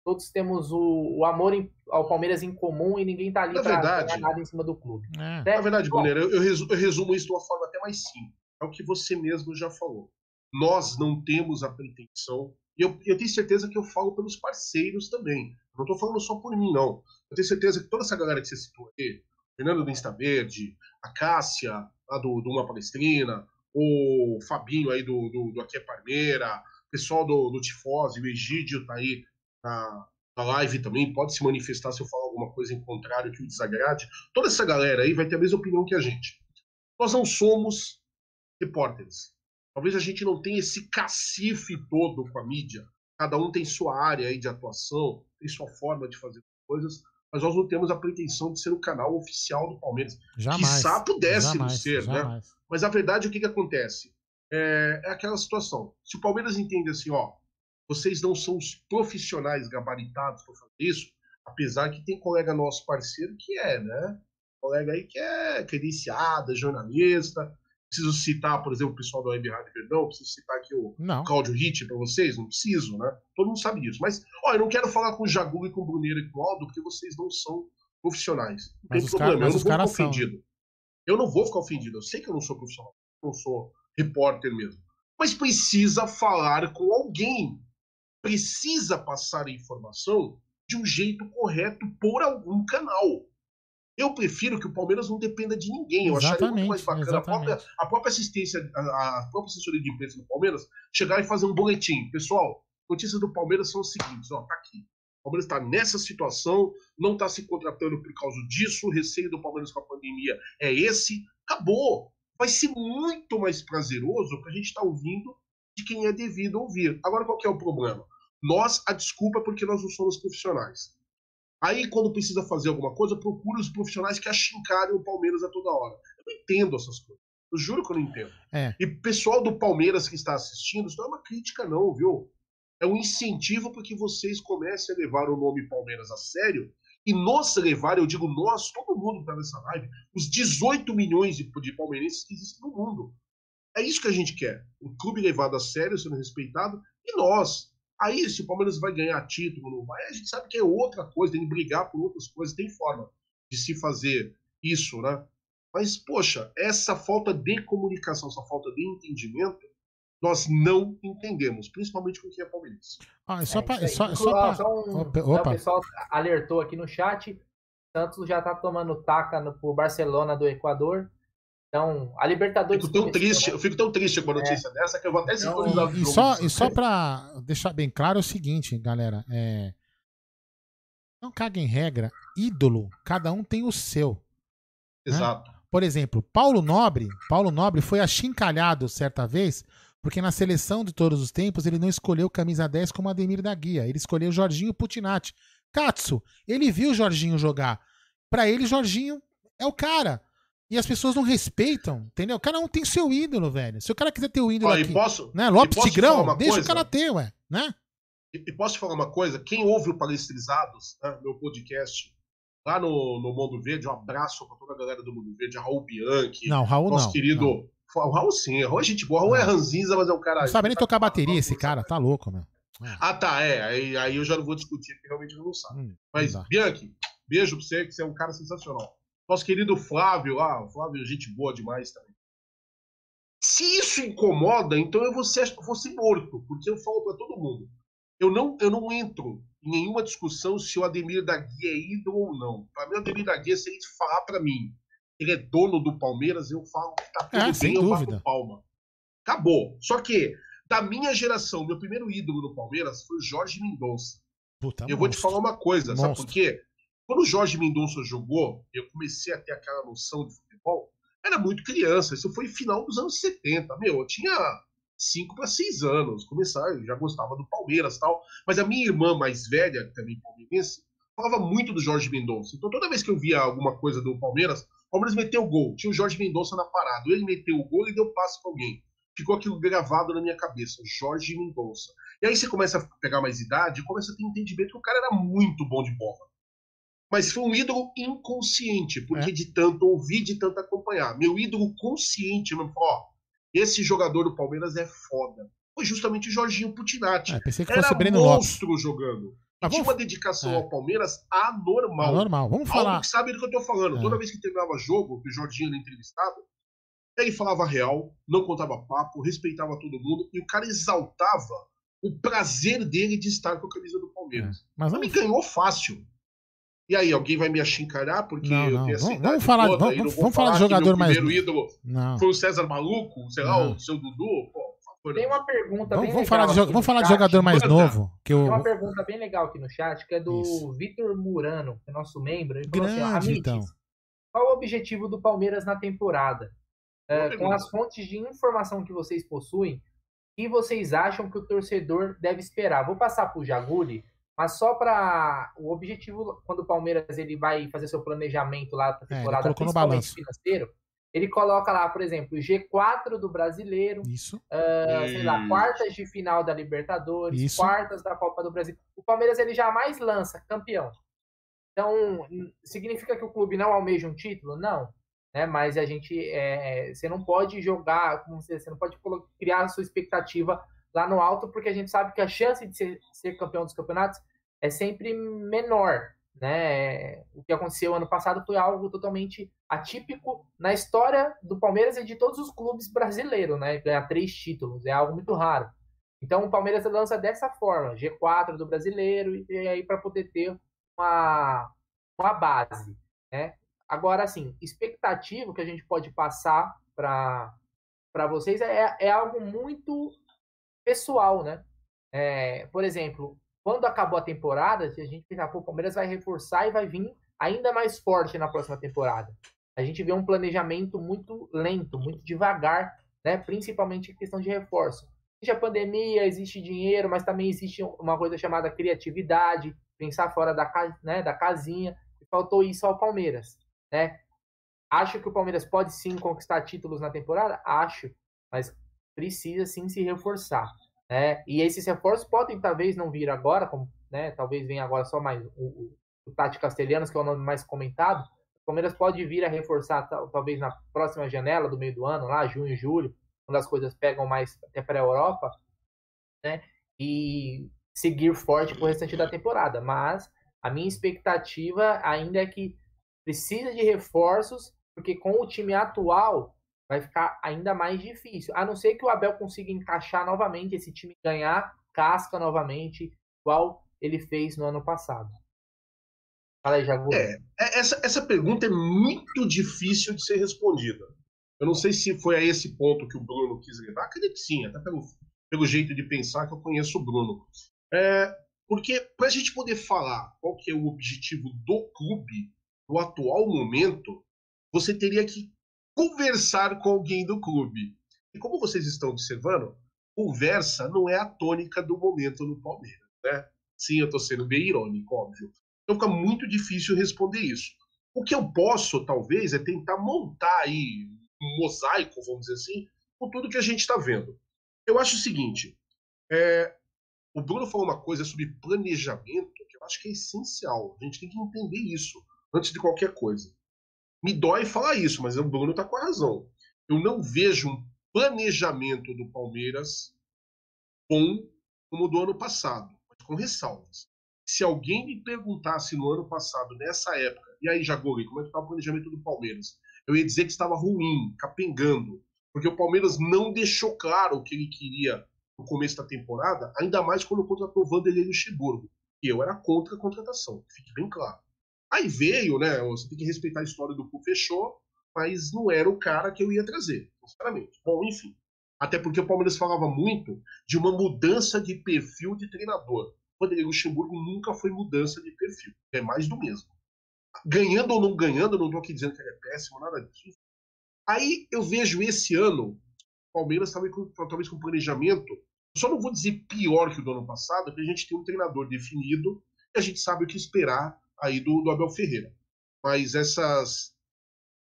Todos temos o, o amor em, ao Palmeiras em comum e ninguém tá ali para ganhar nada em cima do clube. É. Né? Na verdade, Brunner, eu, eu resumo isso de uma forma até mais simples é o que você mesmo já falou. Nós não temos a pretensão, e eu, eu tenho certeza que eu falo pelos parceiros também. Eu não estou falando só por mim, não. Eu tenho certeza que toda essa galera que você citou aí, Fernando do Insta Verde, a Cássia, lá do, do Uma Palestrina, o Fabinho aí do, do, do Aqui é Parmeira, o pessoal do, do Tifose, o Egídio tá aí na, na live também, pode se manifestar se eu falar alguma coisa em contrário que o desagrade. Toda essa galera aí vai ter a mesma opinião que a gente. Nós não somos repórteres. Talvez a gente não tenha esse cacife todo com a mídia. Cada um tem sua área aí de atuação, tem sua forma de fazer coisas, mas nós não temos a pretensão de ser o canal oficial do Palmeiras. Jamais. Quizá pudesse não ser, né? jamais. né? Mas a verdade, o que, que acontece? É, é aquela situação. Se o Palmeiras entende assim, ó, vocês não são os profissionais gabaritados para fazer isso, apesar que tem colega nosso parceiro que é, né? Colega aí que é credenciada, jornalista, Preciso citar, por exemplo, o pessoal da Web Rádio Verdão, preciso citar aqui o não. Claudio Hit para vocês? Não preciso, né? Todo mundo sabe disso. Mas, ó, eu não quero falar com o Jagu e com o Bruneiro e com o Aldo, porque vocês não são profissionais. Não tem problema, eu não vou ficar são. ofendido. Eu não vou ficar ofendido. Eu sei que eu não sou profissional, eu não sou repórter mesmo. Mas precisa falar com alguém. Precisa passar a informação de um jeito correto por algum canal. Eu prefiro que o Palmeiras não dependa de ninguém. Eu exatamente, acharia muito mais bacana a própria, a própria, assistência, a, a, própria assessoria de imprensa do Palmeiras chegar e fazer um boletim. Pessoal, notícias do Palmeiras são as seguintes: ó, tá aqui. O Palmeiras está nessa situação, não está se contratando por causa disso, o receio do Palmeiras com a pandemia é esse. Acabou. Vai ser muito mais prazeroso para a gente estar tá ouvindo de quem é devido ouvir. Agora, qual que é o problema? Nós, a desculpa é porque nós não somos profissionais. Aí, quando precisa fazer alguma coisa, procura os profissionais que achincarem o Palmeiras a toda hora. Eu não entendo essas coisas. Eu juro que eu não entendo. É. E pessoal do Palmeiras que está assistindo, isso não é uma crítica, não, viu? É um incentivo para que vocês comecem a levar o nome Palmeiras a sério e nos levar, eu digo nós, todo mundo que está nessa live, os 18 milhões de, de palmeirenses que existem no mundo. É isso que a gente quer. O clube levado a sério, sendo respeitado, e nós, Aí, se o Palmeiras vai ganhar título, não vai, a gente sabe que é outra coisa, tem que brigar por outras coisas, tem forma de se fazer isso, né? Mas, poxa, essa falta de comunicação, essa falta de entendimento Nós não entendemos, principalmente com quem é palmeirense. Ah, é só É, é aí. só, é só pra- só um- Opa, opa. O pessoal alertou aqui no chat. Santos já tá tomando taca no, pro Barcelona do Equador. Então, a Libertadores. Fico tão começou, triste, né? eu fico tão triste com a notícia dessa que eu vou até Então, sintonizar o E jogo. só, e só pra deixar bem claro é o seguinte, galera. É... Não caga em regra. Ídolo, cada um tem o seu. Exato. Por exemplo, Paulo Nobre, Paulo Nobre foi achincalhado certa vez, porque na seleção de todos os tempos ele não escolheu camisa 10 como Ademir da Guia, ele escolheu Jorginho Putinati. Katsu, ele viu o Jorginho jogar. Pra ele, Jorginho é o cara. E as pessoas não respeitam, entendeu? Cada um tem seu ídolo, velho. Se o cara quiser ter o ídolo e aqui, posso, né? Lopes posso Tigrão, deixa coisa? o cara ter, ué, né? E, e posso te falar uma coisa? Quem ouve o Palestrizados, né, meu podcast, lá no, no Mundo Verde, um abraço pra toda a galera do Mundo Verde, a Raul Bianchi, Não, Raul nosso não. querido. Não, O Raul sim, o Raul é gente boa. O Raul é Não. ranzinza, mas é um cara. não sabe nem tocar bateria esse cara, tá louco, meu. Ah, tá, é. Aí, aí eu já não vou discutir, porque realmente ele não sabe. Hum, Mas. Bianchi, beijo pra você, que você é um cara sensacional. Nosso querido Flávio lá, o Flávio, gente boa demais também. Se isso incomoda, então eu vou ser, vou ser morto, porque eu falo pra todo mundo. Eu não, eu não entro em nenhuma discussão se o Ademir da Guia é ídolo ou não. Pra mim, o Ademir da Guia, se ele falar pra mim que ele é dono do Palmeiras, eu falo que tá tudo É, bem, eu dúvida. bato palma. Acabou. Só que, da minha geração, meu primeiro ídolo no Palmeiras foi o Jorge Mendonça. Puta, Eu vou te monstro. falar uma coisa, sabe Monstro. por quê? Quando o Jorge Mendonça jogou, eu comecei a ter aquela noção de futebol. Era muito criança, isso foi final dos anos 70. Meu, eu tinha 5 para 6 anos. Começar, eu já gostava do Palmeiras tal. Mas a minha irmã mais velha, também palmeirense, falava muito do Jorge Mendonça. Então toda vez que eu via alguma coisa do Palmeiras, o Palmeiras meteu o gol. Tinha o Jorge Mendonça na parada. Ele meteu o gol e deu passe para alguém. Ficou aquilo gravado na minha cabeça. Jorge Mendonça. E aí você começa a pegar mais idade começa a ter entendimento que o cara era muito bom de bola. Mas foi um ídolo inconsciente, porque É. de tanto ouvir, de tanto acompanhar. Meu ídolo consciente falou: ó, esse jogador do Palmeiras é foda. Foi justamente o Jorginho Putinati. É, pensei que Era fosse Breno Lopes. monstro jogando. Mas tinha vamos- uma dedicação é. ao Palmeiras anormal. Ah, normal. Vamos Algo falar. que sabe do que eu tô falando. É. Toda vez que terminava jogo, que o Jorginho era entrevistado, ele falava real, não contava papo, respeitava todo mundo e o cara exaltava o prazer dele de estar com a camisa do Palmeiras. Mas Mas me vamos, ganhou fácil. E aí, alguém vai me achincalhar porque Não, eu não. tenho essa Vamos- idade vamos falar- toda vamos- e não vou vamos falar de que jogador mais- primeiro ídolo não. foi o César Maluco, sei lá, Não. o seu Dudu. Pô. Tem uma pergunta Vamos, bem vamos legal falar de, vamos no falar de chat. jogador mais Manda. novo. Que Tem eu, uma pergunta bem legal aqui no chat, que é do. Vitor Murano, que é nosso membro. Ele falou assim, Grande, "Amites, então. qual o objetivo do Palmeiras na temporada? É, com as fontes de informação que vocês possuem, o que vocês acham que o torcedor deve esperar? Vou passar para o Jaguli, mas só para o objetivo, quando o Palmeiras ele vai fazer seu planejamento lá para É, temporada, no principalmente financeiro, ele coloca lá, por exemplo, G4 do Brasileiro, Isso. ah, sei lá, quartas de final da Libertadores, Isso. quartas da Copa do Brasil. O Palmeiras ele jamais lança campeão. Então, significa que o clube não almeja um título? Não. Né? Mas a gente. é, você não pode jogar, como você, você não pode criar a sua expectativa lá no alto, porque a gente sabe que a chance de ser, ser campeão dos campeonatos é sempre menor. Né? O que aconteceu ano passado foi algo totalmente atípico na história do Palmeiras e de todos os clubes brasileiros, né? Ganhar três títulos é algo muito raro. Então o Palmeiras lança dessa forma, G4 do brasileiro, e aí para poder ter uma, uma base. Né? Agora, assim, expectativa que a gente pode passar para vocês é, é algo muito pessoal, né? É, por exemplo, quando acabou a temporada, a gente pensa, pô, o Palmeiras vai reforçar e vai vir ainda mais forte na próxima temporada. A gente vê um planejamento muito lento, muito devagar, né? principalmente em questão de reforço. Existe a pandemia, existe dinheiro, mas também existe uma coisa chamada criatividade, pensar fora da, né, da casinha. E faltou isso ao Palmeiras. Né? Acho que o Palmeiras pode sim conquistar títulos na temporada? Acho, mas precisa sim se reforçar. Né? E esses reforços podem talvez não vir agora, como, né, talvez venha agora só mais o, o, o Tati Castelhanos, que é o nome mais comentado. O Palmeiras pode vir a reforçar tal- talvez na próxima janela do meio do ano, lá junho, julho, quando as coisas pegam mais até para a Europa, né? E seguir forte pro restante da temporada. Mas a minha expectativa ainda é que precisa de reforços, porque com o time atual vai ficar ainda mais difícil. A não ser que o Abel consiga encaixar novamente esse time ganhar casca novamente, igual ele fez no ano passado. Fala aí, Jagu. É, é, essa, essa pergunta é muito difícil de ser respondida. Eu não sei se foi a esse ponto que o Bruno quis levar. Acredito que sim, até pelo, pelo jeito de pensar que eu conheço o Bruno. É, porque para a gente poder falar qual que é o objetivo do clube no atual momento, você teria que conversar com alguém do clube. E como vocês estão observando, conversa não é a tônica do momento no Palmeiras, né? Sim, eu estou sendo bem irônico, óbvio. Então fica muito difícil responder isso. O que eu posso, talvez, é tentar montar aí um mosaico, vamos dizer assim, com tudo que a gente está vendo. Eu acho o seguinte: é, o Bruno falou uma coisa sobre planejamento que eu acho que é essencial. A gente tem que entender isso antes de qualquer coisa. Me dói falar isso, mas o Bruno está com a razão. Eu não vejo um planejamento do Palmeiras bom como do ano passado, mas com ressalvas. Se alguém me perguntasse no ano passado, nessa época, e aí, Jagori, como é que está o planejamento do Palmeiras? Eu ia dizer que estava ruim, capengando, porque o Palmeiras não deixou claro o que ele queria no começo da temporada, ainda mais quando contratou Vanderlei Luxemburgo. E eu era contra a contratação, fique bem claro. Aí veio, né? Você tem que respeitar a história do Cu fechou, mas não era o cara que eu ia trazer, sinceramente. Bom, enfim. Até porque o Palmeiras falava muito de uma mudança de perfil de treinador. Vanderlei Luxemburgo nunca foi mudança de perfil. É mais do mesmo. Ganhando ou não ganhando, não estou aqui dizendo que ele é péssimo, nada disso. Aí eu vejo esse ano, o Palmeiras talvez com, talvez com planejamento só não vou dizer pior que o do ano passado, porque a gente tem um treinador definido e a gente sabe o que esperar aí do, do Abel Ferreira. Mas essas,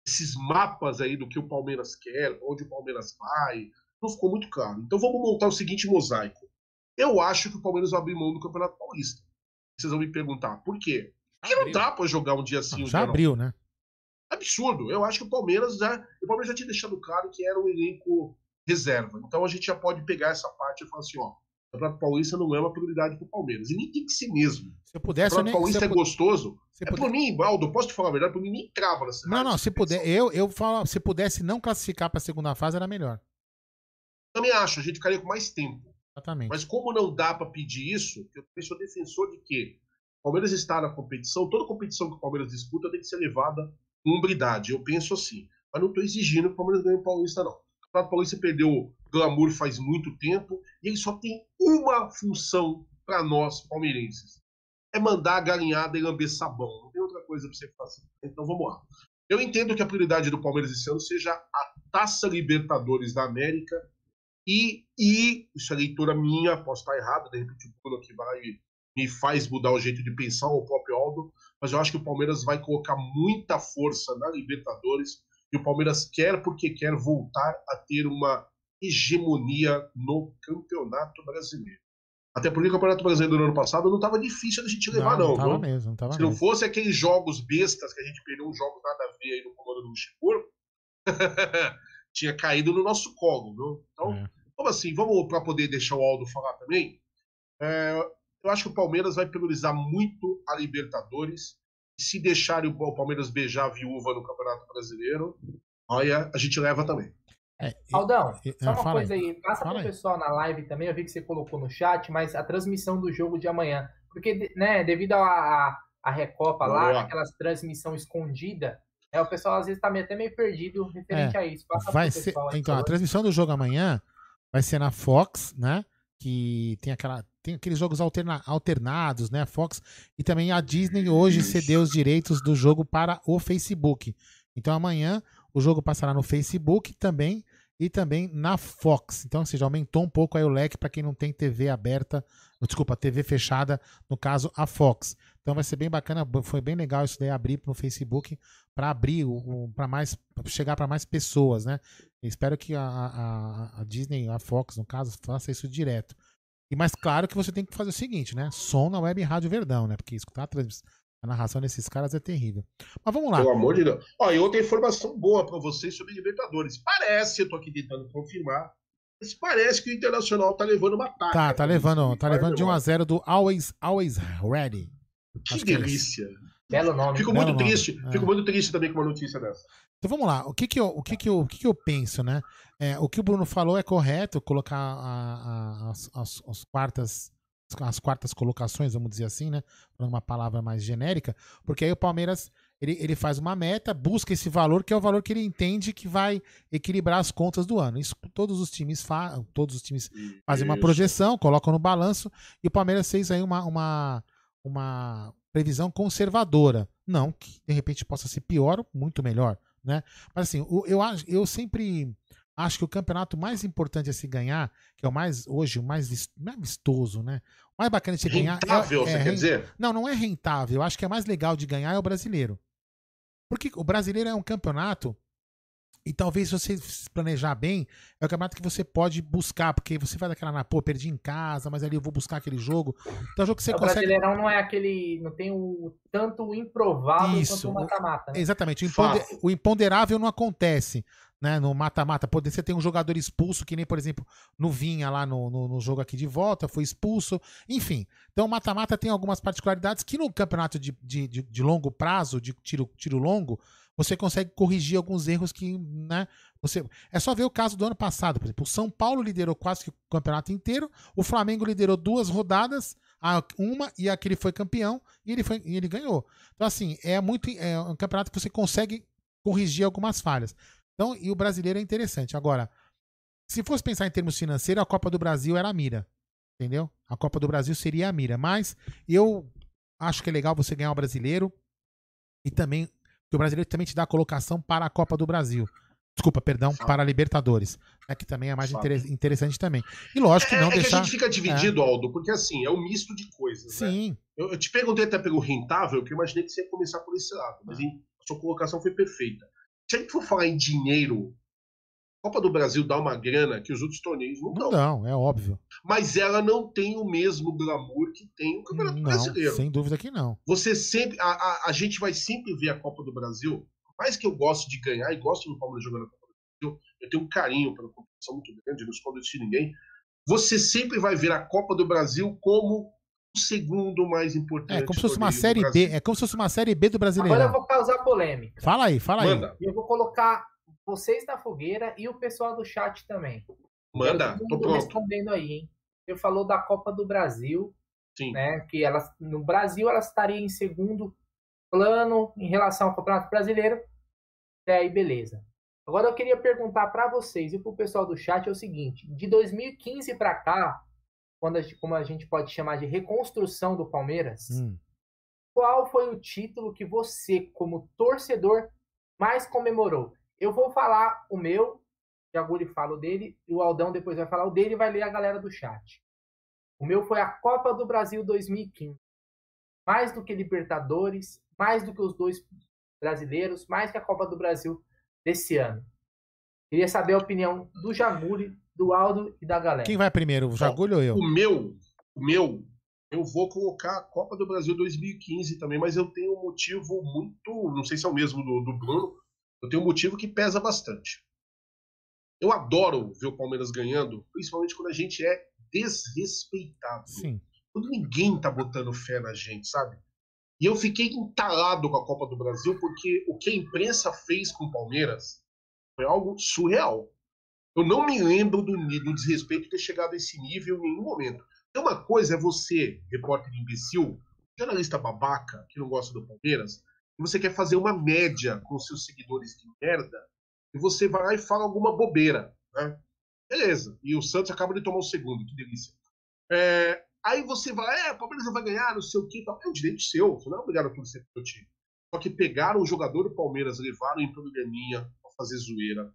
esses mapas aí do que o Palmeiras quer, onde o Palmeiras vai, não ficou muito claro. Então vamos montar o seguinte mosaico. Eu acho que o Palmeiras vai abrir mão do Campeonato Paulista. Vocês vão me perguntar, por quê? Porque não dá pra jogar um dia assim. Não, já abriu, né? Absurdo. Eu acho que o Palmeiras já. O Palmeiras já tinha deixado claro que era um elenco reserva. Então a gente já pode pegar essa parte e falar assim, ó, o Campeonato Paulista não é uma prioridade para o Palmeiras. E nem tem que ser mesmo. Se eu pudesse, o Campeonato Paulista é gostoso. É puder... por mim, Baldo, posso te falar a verdade? Por mim nem trava nessa Não, não, se puder, eu, eu falo, se pudesse não classificar para a segunda fase, era melhor. Também acho, a gente ficaria com mais tempo. Exatamente. Mas como não dá para pedir isso, eu sou defensor de que o Palmeiras está na competição, toda competição que o Palmeiras disputa tem que ser levada com umbridade. Eu penso assim. Mas não estou exigindo que o Palmeiras ganhe o Paulista, não. O Campeonato Paulista perdeu glamour faz muito tempo e ele só tem uma função para nós palmeirenses: é mandar a galinhada e lamber sabão. Não tem outra coisa para você fazer. Então vamos lá. Eu entendo que a prioridade do Palmeiras esse ano seja a Taça Libertadores da América e, e isso é leitura minha, posso estar errado, de repente o Bruno aqui vai me faz mudar o jeito de pensar, o próprio Aldo, mas eu acho que o Palmeiras vai colocar muita força na Libertadores e o Palmeiras quer porque quer voltar a ter uma hegemonia no Campeonato Brasileiro. Até porque o Campeonato Brasileiro do ano passado não estava difícil da gente levar, não. não, não mesmo, não tava Se não fosse aqueles jogos bestas que a gente perdeu, um jogo nada a ver aí no comando do Luxemburgo, (laughs) tinha caído no nosso colo. Viu? Então, é. vamos assim, vamos para poder deixar o Aldo falar também. É, eu acho que o Palmeiras vai priorizar muito a Libertadores se deixarem o Palmeiras beijar a viúva no Campeonato Brasileiro, olha, a gente leva também. É, Aldão, só uma coisa aí, passa para o pessoal na live também, eu vi que você colocou no chat, mas a transmissão do jogo de amanhã, porque, né, devido a, a Recopa Boa. lá, aquelas transmissão escondida, é, o pessoal às vezes está até meio perdido referente é, a isso. Passa vai ser, então, a transmissão do jogo amanhã vai ser na Fox, né, que tem aquela tem aqueles jogos alterna, alternados, né? Fox e também a Disney hoje cedeu os direitos do jogo para o Facebook. Então amanhã o jogo passará no Facebook também e também na Fox. Então, ou seja, aumentou um pouco aí o leque para quem não tem TV aberta, desculpa, TV fechada, no caso a Fox. Então vai ser bem bacana, foi bem legal isso daí abrir no Facebook para abrir para mais chegar para mais pessoas, né? espero que a, a, a Disney, a Fox no caso, faça isso direto. E mais claro que você tem que fazer o seguinte, né? Som na web Rádio Verdão, né? Porque escutar a, a narração desses caras é terrível. Mas vamos lá. Pelo amor de Deus. Ó, e outra informação boa para vocês sobre Libertadores. Parece, eu tô aqui tentando confirmar, mas parece que o Internacional tá levando uma taca. Tá, tá levando, tá levando de 1 a 0 do Always, Always Ready. Que Acho delícia. Belo nome. Fico Belo muito nome, triste, é. fico muito triste também com uma notícia dessa. Então vamos lá. O que que eu, o que que eu, o que que eu penso, né? É, o que o Bruno falou é correto, colocar a- a- as, as- as quartas as quartas colocações, vamos dizer assim, né? Falando uma palavra mais genérica, porque aí o Palmeiras ele, ele faz uma meta, busca esse valor que é o valor que ele entende que vai equilibrar as contas do ano. Isso todos os times fa todos os times fazem uma projeção, colocam no balanço e o Palmeiras fez aí uma, uma, uma previsão conservadora. Não que de repente possa ser pior ou muito melhor, né? Mas assim, eu, acho- eu sempre acho que o campeonato mais importante a se ganhar, que é o mais, hoje, o mais é vistoso, né? O mais bacana de se ganhar. é- Rentável, é, você quer ren- dizer? não, não é rentável. Eu acho que é mais legal de ganhar é o brasileiro. Porque o brasileiro é um campeonato. E talvez se você se planejar bem, é o campeonato que você pode buscar, porque você vai daquela na, pô, perdi em casa, mas ali eu vou buscar aquele jogo. Então é um jogo que você o consegue. Brasileirão não é aquele. Não tem o tanto o improvável Isso, quanto o mata-mata. Né? Exatamente. O, Fato. imponde- o imponderável não acontece. Né, no mata-mata, você tem um jogador expulso, que nem, por exemplo, no Vinha lá no, no, no jogo aqui de volta, foi expulso. Enfim. Então, o mata-mata tem algumas particularidades que no campeonato de, de, de, de longo prazo, de tiro, tiro longo, você consegue corrigir alguns erros que, né? Você, é só ver o caso do ano passado, por exemplo. O São Paulo liderou quase o campeonato inteiro, o Flamengo liderou duas rodadas, uma e a que ele foi campeão, e ele, foi, e ele ganhou. Então, assim, é muito. É um campeonato que você consegue corrigir algumas falhas. Então, e o brasileiro é interessante. Agora, se fosse pensar em termos financeiros, a Copa do Brasil era a mira. Entendeu? A Copa do Brasil seria a mira. Mas eu acho que é legal você ganhar o brasileiro e também. Que o brasileiro também te dá a colocação para a Copa do Brasil. Desculpa, perdão, para a Libertadores. Né, que também é mais inter- interessante também. E lógico que É, não é que a deixar. gente fica dividido, Aldo, porque assim, é um misto de coisas. né? Sim, Eu, eu te perguntei até pelo rentável, que eu imaginei que você ia começar por esse lado, mas em- a sua colocação foi perfeita. Se a gente for falar em dinheiro, Copa do Brasil dá uma grana que os outros torneios não não dão. dão, é óbvio. Mas ela não tem o mesmo glamour que tem o Campeonato Não, Brasileiro. sem dúvida que não. Você sempre. A, a, a gente vai sempre ver a Copa do Brasil. Por mais que eu goste de ganhar e gosto do Palmeiras jogando a Copa do Brasil, eu tenho um carinho pela competição muito grande, não escondo isso de ninguém. Você sempre vai ver a Copa do Brasil como o segundo mais importante. É como se fosse uma série B. É como se fosse uma série B do Agora eu vou causar polêmica. Fala aí, fala aí. Manda, E eu vou colocar vocês na fogueira e o pessoal do chat também. manda, tô mundo pronto. respondendo aí, hein? Você falou da Copa do Brasil, Sim. né? Que ela, no Brasil ela estaria em segundo plano em relação ao Campeonato Brasileiro. Até aí, beleza. Agora eu queria perguntar para vocês e para o pessoal do chat é o seguinte: de 2015 para cá, quando a gente, como a gente pode chamar de reconstrução do Palmeiras, Hum. qual foi o título que você, como torcedor, mais comemorou? Eu vou falar o meu, o Jaguri fala o dele, e o Aldão depois vai falar o dele e vai ler a galera do chat. O meu foi a Copa do Brasil 2015. Mais do que Libertadores, mais do que os dois brasileiros, mais que a Copa do Brasil desse ano. Queria saber a opinião do Jaguri, do Aldo e da galera. Quem vai primeiro, o Jagulho ou eu? O meu, o meu, eu vou colocar a Copa do Brasil 2015 também, mas eu tenho um motivo muito. Não sei se é o mesmo do, do Bruno. Eu tenho um motivo que pesa bastante. Eu adoro ver o Palmeiras ganhando, principalmente quando a gente é desrespeitado. Sim. Quando ninguém tá botando fé na gente, sabe? E eu fiquei entalado com a Copa do Brasil porque o que a imprensa fez com o Palmeiras foi algo surreal. Eu não me lembro do, do desrespeito ter chegado a esse nível em nenhum momento. Tem uma coisa é você, repórter imbecil, jornalista babaca, que não gosta do Palmeiras, e você quer fazer uma média com seus seguidores de merda, e você vai lá e fala alguma bobeira, né? Beleza. E o Santos acaba de tomar o segundo, que delícia. É, aí você vai, é, o Palmeiras vai ganhar, não sei o que tal. É um direito seu, você não é obrigado a torcer pro time. Só que pegaram o jogador do Palmeiras, levaram em programinha pra fazer zoeira.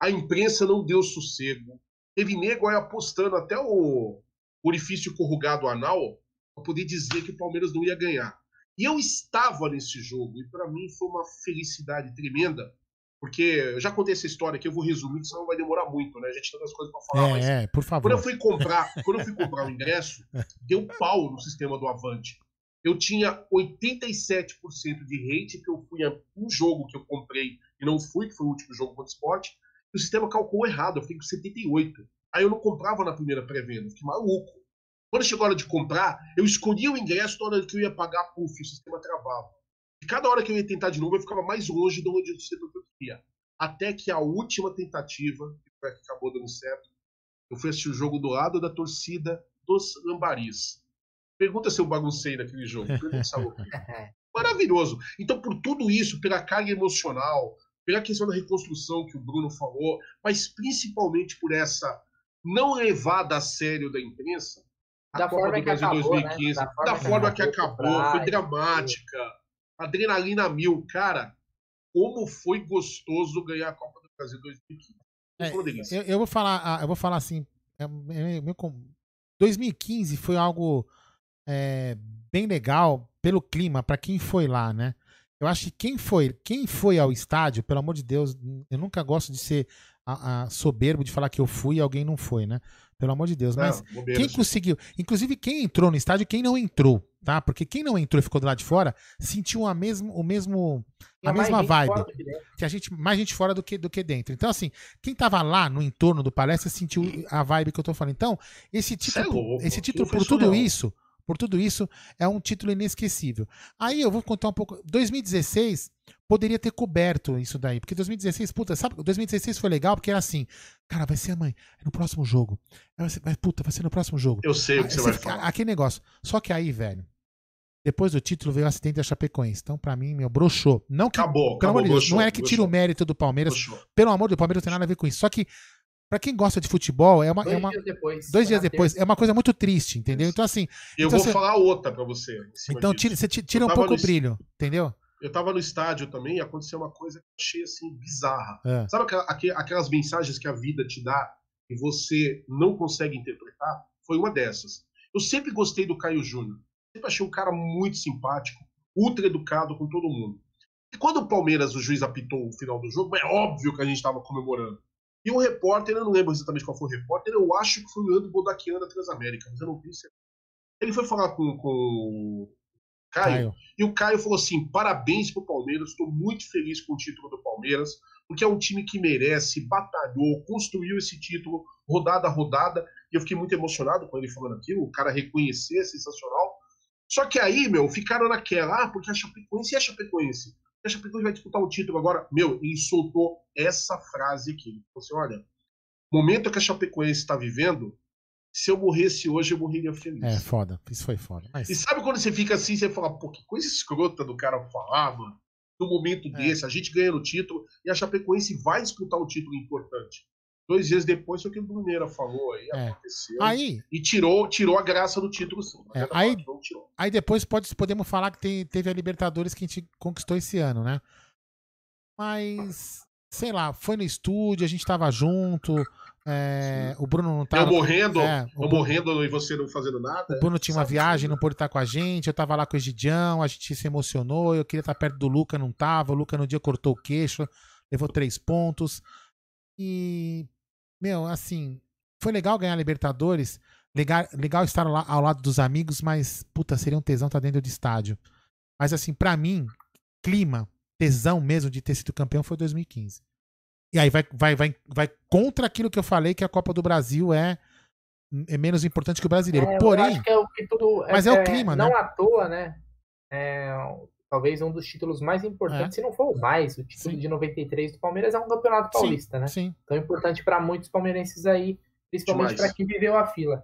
A imprensa não deu sossego. Teve nego aí apostando até o orifício corrugado anal pra poder dizer que o Palmeiras não ia ganhar. E eu estava nesse jogo, e para mim foi uma felicidade tremenda, porque eu já contei essa história aqui, eu vou resumir, que senão vai demorar muito, né? A gente tem outras coisas para falar, mas É, é, por quando favor. eu fui comprar, quando eu fui comprar o ingresso, (laughs) deu pau no sistema do Avante. Eu tinha 87% de rate, que eu fui a um jogo que eu comprei e não fui, que foi o último jogo contra o esporte, e o sistema calculou errado, eu fiquei com 78. Aí eu não comprava na primeira pré-venda, fiquei maluco. Quando chegou a hora de comprar, eu escolhi o ingresso, na hora que eu ia pagar, puf, o sistema travava. E cada hora que eu ia tentar de novo, eu ficava mais longe de onde eu queria. Até que a última tentativa, que foi a que acabou dando certo, eu fui assistir o jogo do lado da torcida dos Lambaris. Pergunta se eu baguncei naquele jogo. (laughs) Maravilhoso. Então, por tudo isso, pela carga emocional, pela questão da reconstrução que o Bruno falou, mas principalmente por essa não levada a sério da imprensa, da Copa forma do Brasil acabou, 2015, né? da forma, que acabou, foi dramática, adrenalina mil. Cara, como foi gostoso ganhar a Copa do Brasil 2015. É, eu, eu, vou falar, ah, eu vou falar assim, é, é, 2015 foi algo é, bem legal pelo clima para quem foi lá, né? Eu acho que quem foi, quem foi ao estádio, pelo amor de Deus, eu nunca gosto de ser a, a soberbo de falar que eu fui e alguém não foi, né? Pelo amor de Deus. Não, Mas quem conseguiu, inclusive quem entrou no estádio, quem não entrou, tá? Porque quem não entrou e ficou do lado de fora sentiu a mesmo, o mesmo, a mesma vibe. Que a gente mais gente fora do que do que dentro. Então assim, quem tava lá no entorno do palestra sentiu a vibe que eu tô falando. Então esse título, é louco, esse título por tudo isso por tudo isso, é um título inesquecível. Aí eu vou contar um pouco. 2016 poderia ter coberto isso daí, porque 2016, puta, sabe? 2016 foi legal porque era assim, cara, vai ser amanhã, é no próximo jogo. Vai ser, vai, puta, vai ser no próximo jogo. Eu sei o que você, você vai falar. Aquele negócio. Só que aí, velho, depois do título veio o acidente da Chapecoense. Então, pra mim, meu, broxou. Não que, acabou, acabou, Deus, não é que tira o mérito do Palmeiras. Broxou. Pelo amor do Palmeiras, não tem nada a ver com isso. Só que Pra quem gosta de futebol, é uma. Dois é uma, dias depois. Dois dias depois. É uma coisa muito triste, entendeu? Então, assim. Eu então vou você, falar outra pra você. Então, tira, você tira um pouco o brilho, entendeu? Eu tava no estádio também e aconteceu uma coisa que eu achei assim bizarra. É. Sabe aquelas mensagens que a vida te dá e você não consegue interpretar? Foi uma dessas. Eu sempre gostei do Caio Júnior. Sempre achei um cara muito simpático, ultra educado com todo mundo. E quando o Palmeiras, o juiz apitou o final do jogo, é óbvio que a gente estava comemorando. E o repórter, eu não lembro exatamente qual foi o repórter, eu acho que foi o Leandro Bodaquian da Transamérica, mas eu não tenho certeza. Ele foi falar com, com o Caio, Caio, e o Caio falou assim: parabéns pro Palmeiras, estou muito feliz com o título do Palmeiras, porque é um time que merece, batalhou, construiu esse título rodada a rodada, e eu fiquei muito emocionado com ele falando aquilo, o cara reconhecer, é sensacional. Só que aí, meu, ficaram naquela, ah, porque a Chapecoense é a Chapecoense a Chapecoense vai disputar o título agora. Meu, ele soltou essa frase aqui. Ele falou assim: olha, o momento que a Chapecoense está vivendo, se eu morresse hoje, eu morreria feliz. É, foda. Isso foi foda. Mas... E sabe quando você fica assim, você fala, pô, que coisa escrota do cara falar, mano. No momento é. desse, a gente ganha o título e a Chapecoense vai disputar um título importante. Dois dias depois foi o que o Bruneira falou aí, é. aconteceu. Aí, e tirou, tirou a graça do título, sim. É, aí, aí depois pode, podemos falar que tem, teve a Libertadores que a gente conquistou esse ano, né? Mas, sei lá, foi no estúdio, a gente tava junto. É, o Bruno não tava. Eu morrendo, é, eu Bruno, morrendo e você não fazendo nada. O Bruno tinha uma viagem, não pôde estar com a gente. Eu tava lá com o Egidião, a gente se emocionou. Eu queria estar perto do Luca, não tava. O Luca no dia cortou o queixo, levou três pontos. E, meu, assim, foi legal ganhar Libertadores, legal, legal estar lá ao lado dos amigos, mas, puta, seria um tesão estar dentro de estádio. Mas, assim, para mim, clima, tesão mesmo de ter sido campeão foi 2015. E aí vai, vai, vai, vai contra aquilo que eu falei, que a Copa do Brasil é, é menos importante que o brasileiro. É, Porém. É o tudo, mas é, é, o clima, não né? Não à toa, né? É, talvez um dos títulos mais importantes, é. se não for o mais, o título Sim. de 93 do Palmeiras é um campeonato paulista, Sim. né? Sim. Então é importante para muitos palmeirenses aí, principalmente para quem viveu a fila.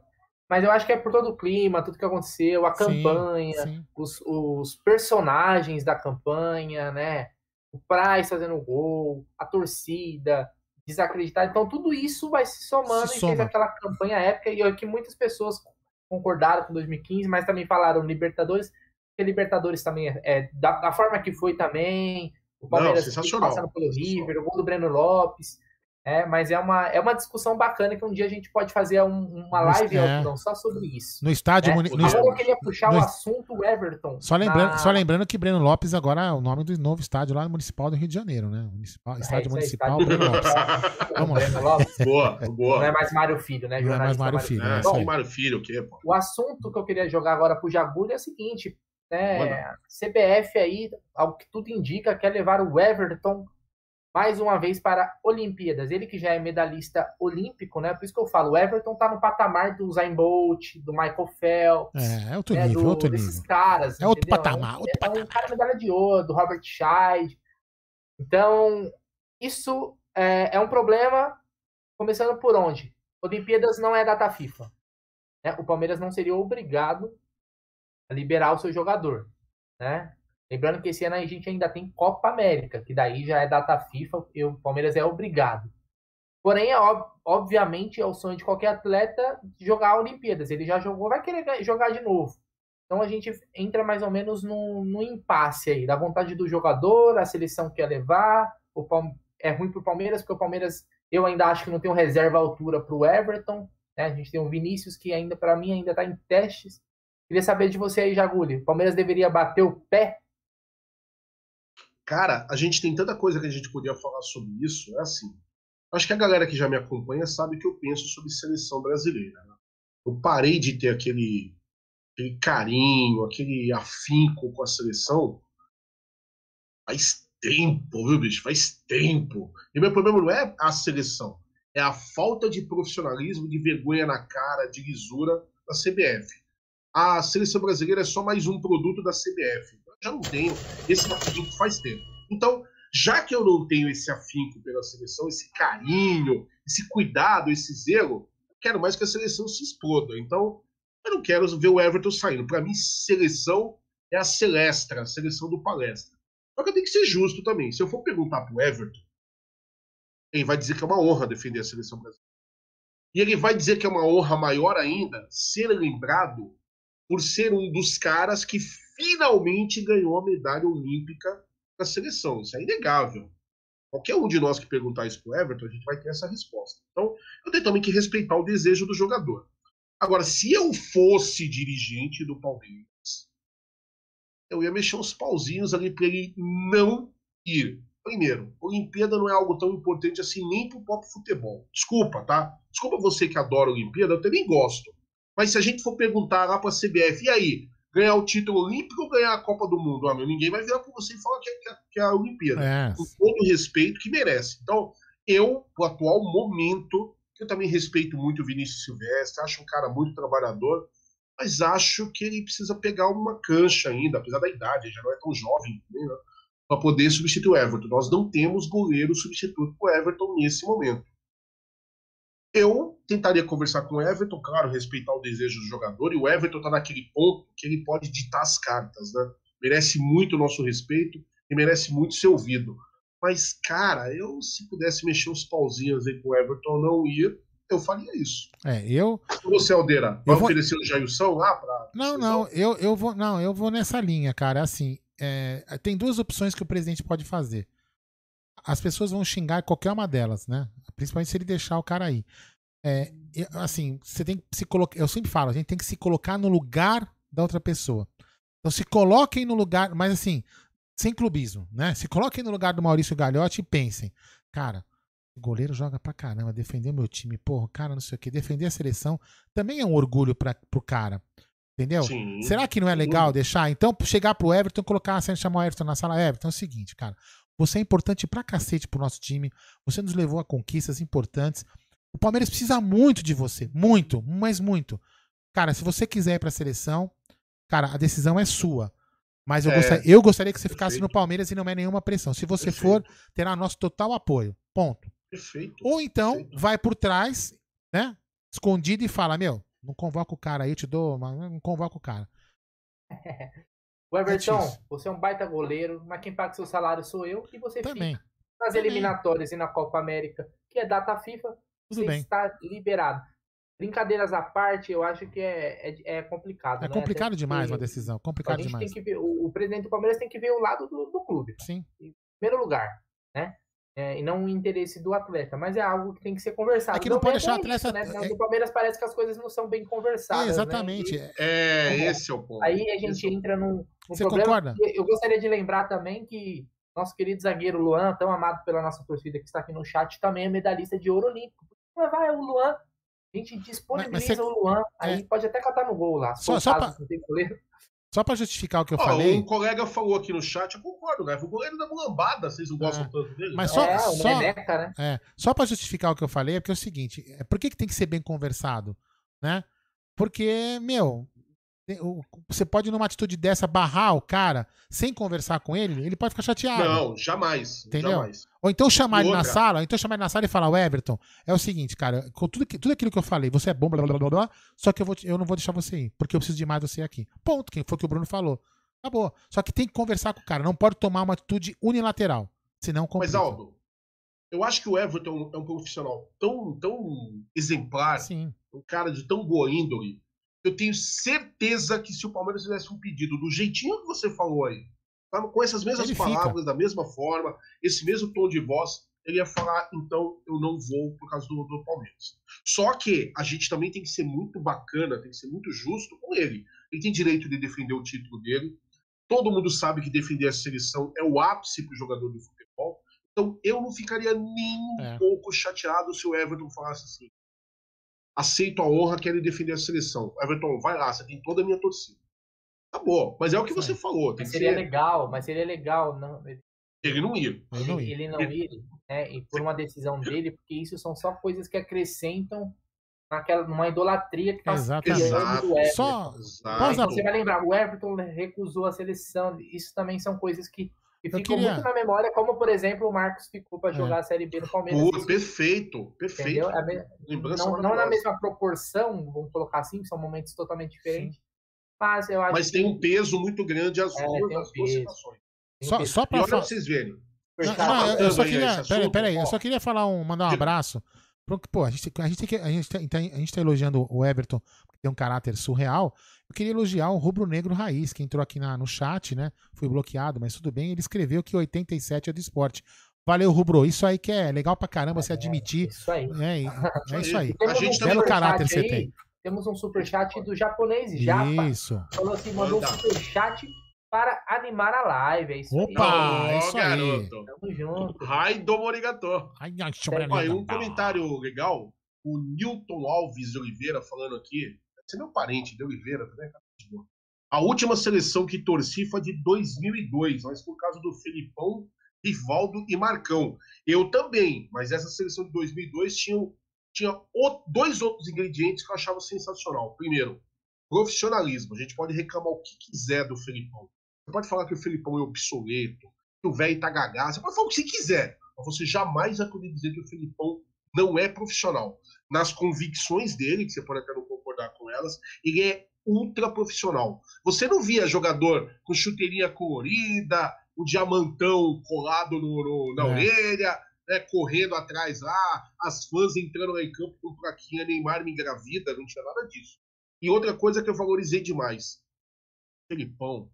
Mas eu acho que é por todo o clima, tudo que aconteceu, a campanha, Os, os personagens da campanha, né? O Praz fazendo gol, a torcida, desacreditar. Então tudo isso vai se somando se e fez aquela campanha épica e que muitas pessoas concordaram com 2015, mas também falaram Libertadores Libertadores também é, é da, da, forma que foi também. O Palmeiras não, passando pelo River, o gol do Breno Lopes. É, mas é uma, é uma discussão bacana que um dia a gente pode fazer um, uma live é. não, só sobre isso. No estádio. Né? No, agora eu queria puxar no, o assunto Everton. Só lembrando, na... só lembrando que Breno Lopes agora é o nome do novo estádio lá no Municipal do Rio de Janeiro, né? Municipal, é, estádio Municipal estádio Breno Lopes. Vamos lá. Boa, boa. Não é mais Mário Filho, né? Não é mais Mário Filho. É, Bom, Mário Filho, o quê? Pô? O assunto que eu queria jogar agora pro Jagulho é o seguinte: né? CBF aí, ao que tudo indica, quer levar o Everton mais uma vez para Olimpíadas. Ele que já é medalhista olímpico, né? Por isso que eu falo, o Everton tá no patamar do Zayn Bolt, do Michael Phelps. É, é outro né? nível, do, outro desses nível. caras. É outro entendeu? patamar, outro é, patamar. É um cara medalha de ouro, do Robert Scheid. Então, isso é, é, um problema, começando por onde? Olimpíadas não é data FIFA. Né? O Palmeiras não seria obrigado liberar o seu jogador. Né? Lembrando que esse ano a gente ainda tem Copa América, que daí já é data FIFA e o Palmeiras é obrigado. Porém, é ob obviamente, é o sonho de qualquer atleta jogar Olimpíadas. Ele já jogou, vai querer jogar de novo. Então a gente entra mais ou menos no, no impasse aí, da vontade do jogador, a seleção quer levar, o Palme é ruim para o Palmeiras, porque o Palmeiras, eu ainda acho que não tem um reserva altura para o Everton. Né? A gente tem o Vinícius, que ainda, para mim, ainda está em testes. Queria saber de você aí, Jaguli. Palmeiras deveria bater o pé Cara, a gente tem tanta coisa que a gente podia falar sobre isso. É assim. Acho que a galera que já me acompanha sabe que eu penso sobre seleção brasileira. Né? Eu parei de ter aquele, aquele carinho, aquele afinco com a seleção faz tempo, viu, bicho? Faz tempo. E meu problema não é a seleção, é a falta de profissionalismo, de vergonha na cara, de lisura da CBF. A seleção brasileira é só mais um produto da CBF já não tenho esse afinco faz tempo. Então, já que eu não tenho esse afinco pela seleção, esse carinho, esse cuidado, esse zelo, quero mais que a seleção se exploda. Então, eu não quero ver o Everton saindo. Para mim, seleção é a Celestra, a seleção do palestra. Só que eu tenho que ser justo também. Se eu for perguntar pro Everton, ele vai dizer que é uma honra defender a seleção brasileira. E ele vai dizer que é uma honra maior ainda ser lembrado por ser um dos caras que finalmente ganhou a medalha olímpica da seleção. Isso é inegável. Qualquer um de nós que perguntar isso pro Everton, a gente vai ter essa resposta. Então, eu tenho também que respeitar o desejo do jogador. Agora, se eu fosse dirigente do Palmeiras, eu ia mexer uns pauzinhos ali para ele não ir. Primeiro, Olimpíada não é algo tão importante assim nem pro próprio futebol. Desculpa, tá? Desculpa você que adora Olimpíada, eu também gosto. Mas se a gente for perguntar lá para a CBF, e aí, ganhar o título olímpico ou ganhar a Copa do Mundo. Ah, meu, ninguém vai virar para você e falar que é, que é, que é a Olimpíada. É. Com todo o respeito que merece. Então, eu, o atual momento, eu também respeito muito o Vinícius Silvestre, acho um cara muito trabalhador, mas acho que ele precisa pegar uma cancha ainda, apesar da idade, ele já não é tão jovem né, para poder substituir o Everton. Nós não temos goleiro substituto para o Everton nesse momento. Eu tentaria conversar com o Everton, claro, respeitar o desejo do jogador, e o Everton está naquele ponto que ele pode ditar as cartas, né? Merece muito o nosso respeito e merece muito ser ouvido. Mas, cara, eu se pudesse mexer uns pauzinhos aí com o Everton não ir, eu faria isso. É, eu. Você, Aldeira, vai vou... oferecer o Jailson lá para. Não, não, eu, eu vou. Não, eu vou nessa linha, cara. Assim, é, tem duas opções que o presidente pode fazer. As pessoas vão xingar qualquer uma delas, né? Principalmente se ele deixar o cara aí. É, assim, você tem que se colocar. Eu sempre falo, a gente tem que se colocar no lugar da outra pessoa. Então se coloquem no lugar, mas assim, sem clubismo, né? Se coloquem no lugar do Maurício Gagliotti e pensem, cara, o goleiro joga pra caramba, defender meu time, porra, cara, não sei o que, defender a seleção também é um orgulho pra, pro cara. Entendeu? Sim. Será que não é legal deixar? Então, chegar pro Everton, colocar a chamar o Everton na sala. Everton, é o seguinte, cara. Você é importante pra cacete pro nosso time. Você nos levou a conquistas importantes. O Palmeiras precisa muito de você. Muito, mas muito. Cara, se você quiser ir pra seleção, cara, a decisão é sua. Mas eu, é, gostaria, eu gostaria que você ficasse perfeito. no Palmeiras e não é nenhuma pressão. Se você perfeito. for, terá nosso total apoio. Ponto. Perfeito. Ou então, perfeito. vai por trás, né? Escondido e fala: Meu, não convoca o cara aí, eu te dou, mas não convoca o cara. (laughs) o Everton, é você é um baita goleiro, mas quem paga seu salário sou eu e você Também. fica nas Também. eliminatórias e na Copa América, que é data FIFA. Tudo bem. está liberado. Brincadeiras à parte, eu acho que é, é, é complicado. É né? complicado demais uma decisão. Complicado demais. Ver, o, o, presidente do Palmeiras tem que ver o lado do, do clube. Sim. Em primeiro lugar, né? É, e não o interesse do atleta, mas é algo que tem que ser conversado. É que não pode deixar o atleta. Isso, né? É... No Palmeiras parece que as coisas não são bem conversadas. É, exatamente. Né? E, é, esse é o ponto. Aí a gente entra num, num Você problema. Concorda? Eu gostaria de lembrar também que nosso querido zagueiro Luan, tão amado pela nossa torcida que está aqui no chat, também é medalhista de ouro olímpico vai o Luan. A gente disponibiliza mas, mas você, o Luan. Aí é, pode até catar no gol lá. Só, só, pra, só pra justificar o que eu Ó, falei. Um colega falou aqui no chat, eu concordo, né? O goleiro da mulambada, vocês não gostam É. tanto dele? Mas Não. só- é, o só- Neneca, né? É, só pra justificar o que eu falei, é porque é o seguinte, é, por que, que tem que ser bem conversado, né? Porque, meu, você pode numa atitude dessa barrar o cara sem conversar com ele, ele pode ficar chateado. Não, jamais. Entendeu? Jamais. Ou então chamar ele na sala, ou então chamar ele na sala e falar, o Everton, é o seguinte, cara, com tudo, que- tudo aquilo que eu falei, você é bom, blá blá blá blá, só que eu, vou, eu não vou deixar você ir, porque eu preciso de mais você aqui. Ponto, foi o que o Bruno falou. Acabou. Só que tem que conversar com o cara, não pode tomar uma atitude unilateral, senão Mas, complica. Aldo, eu acho que o Everton é um profissional tão, tão exemplar, Sim. um cara de tão boa índole, eu tenho certeza que se o Palmeiras fizesse um pedido do jeitinho que você falou aí, com essas mesmas Ele fica. palavras, da mesma forma, esse mesmo tom de voz, ele ia falar, então eu não vou por causa do, do Palmeiras. Só que a gente também tem que ser muito bacana, tem que ser muito justo com ele. Ele tem direito de defender o título dele. Todo mundo sabe que defender a seleção é o ápice para o jogador de futebol. Então eu não ficaria nem um É. pouco chateado se o Everton falasse assim: aceito a honra, quero defender a seleção. Everton, vai lá, você tem toda a minha torcida. Tá bom, mas é o que você falou. Tem Mas que seria ser legal, mas seria legal não, ele, não ir. Ele não ele, ia. ele não ir, né? E por uma decisão dele, porque isso são só coisas que acrescentam naquela, numa idolatria que tá Exatamente. criando do Everton. Só, Exato. Pausa- Você vai lembrar, o Everton recusou a seleção. Isso também são coisas que, Eu ficam queria- muito na memória, como, por exemplo, o Marcos ficou para É. jogar a Série B no Palmeiras. Pô, perfeito, perfeito. É a me- não, não na mesma proporção, vamos colocar assim, são momentos totalmente diferentes. Mas eu acho Mas que tem um peso muito grande as É, duas, tem um as duas peso. situações. só, E falar. pra vocês verem. Não, não, eu- eu só queria. Peraí, eu só queria falar um, mandar um abraço. Pô, a gente, a gente, tem que, a, gente, tá- a gente tá elogiando o Everton, tem um caráter surreal. Eu queria elogiar o Rubro Negro Raiz, que entrou aqui na, no chat, né? Foi bloqueado, mas tudo bem. Ele escreveu que 87 é do esporte. Valeu, Rubro. Isso aí que é legal pra caramba você admitir. Isso aí. É, é isso (laughs) aí. A gente um Belo caráter você aí, tem. Temos um superchat do japonês Japa. Isso. Falou assim, mandou um superchat para animar a live. É isso Opa! aí. é isso aí. garoto. Tamo junto. Raido Morigató. Ai, ai, e um comentário legal. O Newton Alves de Oliveira falando aqui. Deve ser meu parente de Oliveira boa. A última seleção que torci foi de 2002, mas por causa do Felipão, Rivaldo e Marcão. Eu também, mas essa seleção de 2002 tinha, tinha dois outros ingredientes que eu achava sensacional. Primeiro, profissionalismo. A gente pode reclamar o que quiser do Felipão. Você pode falar que o Felipão é obsoleto, que o velho tá gagá, você pode falar o que você quiser, mas você jamais vai poder dizer que o Felipão não é profissional. Nas convicções dele, que você pode até não com elas, ele é ultra profissional. Você não via jogador com chuteirinha colorida, o diamantão colado no, no- na É. orelha, né, correndo atrás lá, as fãs entrando lá em campo com plaquinha Neymar me engravida, não tinha nada disso. E outra coisa que eu valorizei demais, Felipão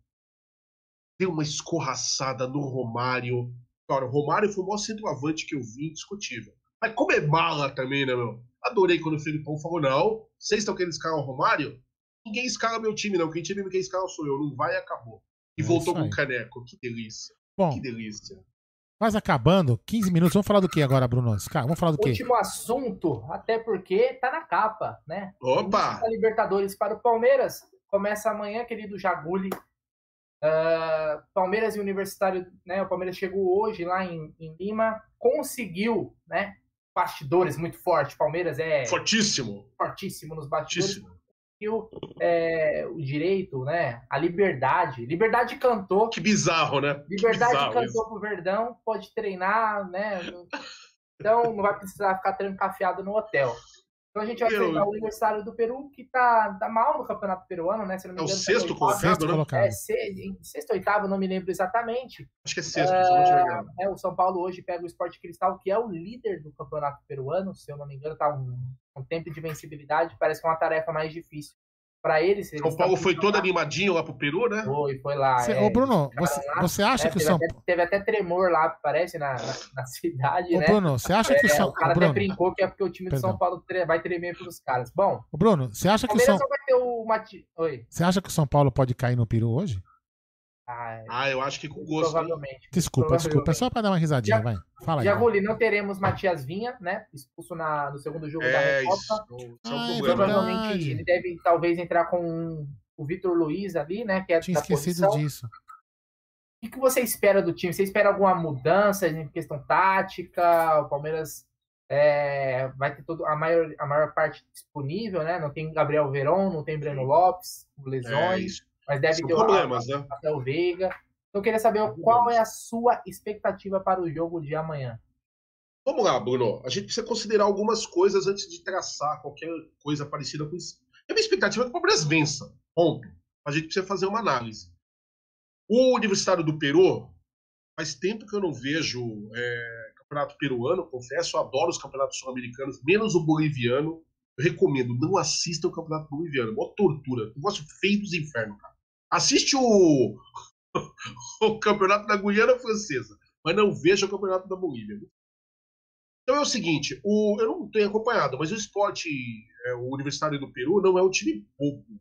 deu uma escorraçada no Romário. Cara, o Romário foi o maior centroavante que eu vi, indiscutível. Mas como é mala também, né, meu? Adorei quando o Felipão falou: não, vocês estão querendo escalar o Romário? Ninguém escala meu time, não. Quem time quem escala sou eu. Não vai e acabou. E É voltou com o caneco. Que delícia. Bom, Que delícia. quase acabando, 15 minutos. Vamos falar do que agora, Bruno? Cara, vamos falar do quê? Último assunto, até porque tá na capa, né? Opa! A Libertadores para o Palmeiras. Começa amanhã, querido Jaguli. Ah, Palmeiras e Universitário, né? O Palmeiras chegou hoje lá em, em Lima, conseguiu, né? Bastidores muito forte. Palmeiras é Fortíssimo. fortíssimo nos bastidores. Fortíssimo. Conseguiu é, o direito, né? A liberdade. Liberdade cantou. Que bizarro, né? Liberdade bizarro cantou isso. pro Verdão, pode treinar, né? Então não vai precisar ficar trancafiado no hotel. Então a gente vai Eu- enfrentar o Universitário do Peru, que tá, tá mal no Campeonato Peruano, né? Se não me É o engano, tá sexto oitavo. colocado, Sexto né? colocado. É, sexto, oitavo, não me lembro exatamente. Acho que é sexto, se eu não tiver enganado. É, o São Paulo hoje pega o Sport Cristal, que é o líder do Campeonato Peruano, se eu não me engano, tá um, um tempo de vencibilidade, parece que é uma tarefa mais difícil para eles. eles São Paulo estão- foi todo animadinho lá pro Peru, né? Foi, foi lá. Cê- é, Ô, Bruno, você, lá, você acha é, que o São até, teve até tremor lá, parece, na, na, na cidade, Ô, né? Bruno, você acha que o É, São o cara Bruno, até brincou que é porque o time do Perdão. São Paulo vai tremer pelos caras. Bom, Ô, Bruno, você acha que o São só vai ter o Mati... Oi. você acha que o São Paulo pode cair no Peru hoje? Ah, Ah, eu acho que com gosto. provavelmente. Desculpa, desculpa, é só pra dar uma risadinha, Já- vai. Fala aí. Não teremos Matias Vinha, né? Expulso na, no segundo jogo da É, Recopa. isso. É Ah, é. Provavelmente verdade. ele deve talvez entrar com o Vitor Luiz ali, né? Que é Tinha da esquecido posição. disso. O que que você espera do time? Você espera alguma mudança em questão tática? O Palmeiras é, vai ter todo, a, maior, a maior parte disponível, né? Não tem Gabriel Veron, não tem Breno Lopes, É, lesões, isso. Mas deve São ter o problemas, né? Rafael Veiga. Então eu queria saber qual é a sua expectativa para o jogo de amanhã. Vamos lá, Bruno. A gente precisa considerar algumas coisas antes de traçar qualquer coisa parecida com isso. A minha expectativa é que o Palmeiras vença. Ponto. A gente precisa fazer uma análise. O Universitário do Peru, faz tempo que eu não vejo é, campeonato peruano, confesso. Eu adoro os campeonatos sul-americanos, menos o boliviano. Eu recomendo, não assista o campeonato boliviano. Mó tortura. Negócio feio dos infernos, cara. Assiste o, (laughs) o campeonato da Guiana Francesa, mas não veja o campeonato da Bolívia. Então é o seguinte, o, eu não tenho acompanhado, mas o esporte, é, o Universitário do Peru, não é um time bobo.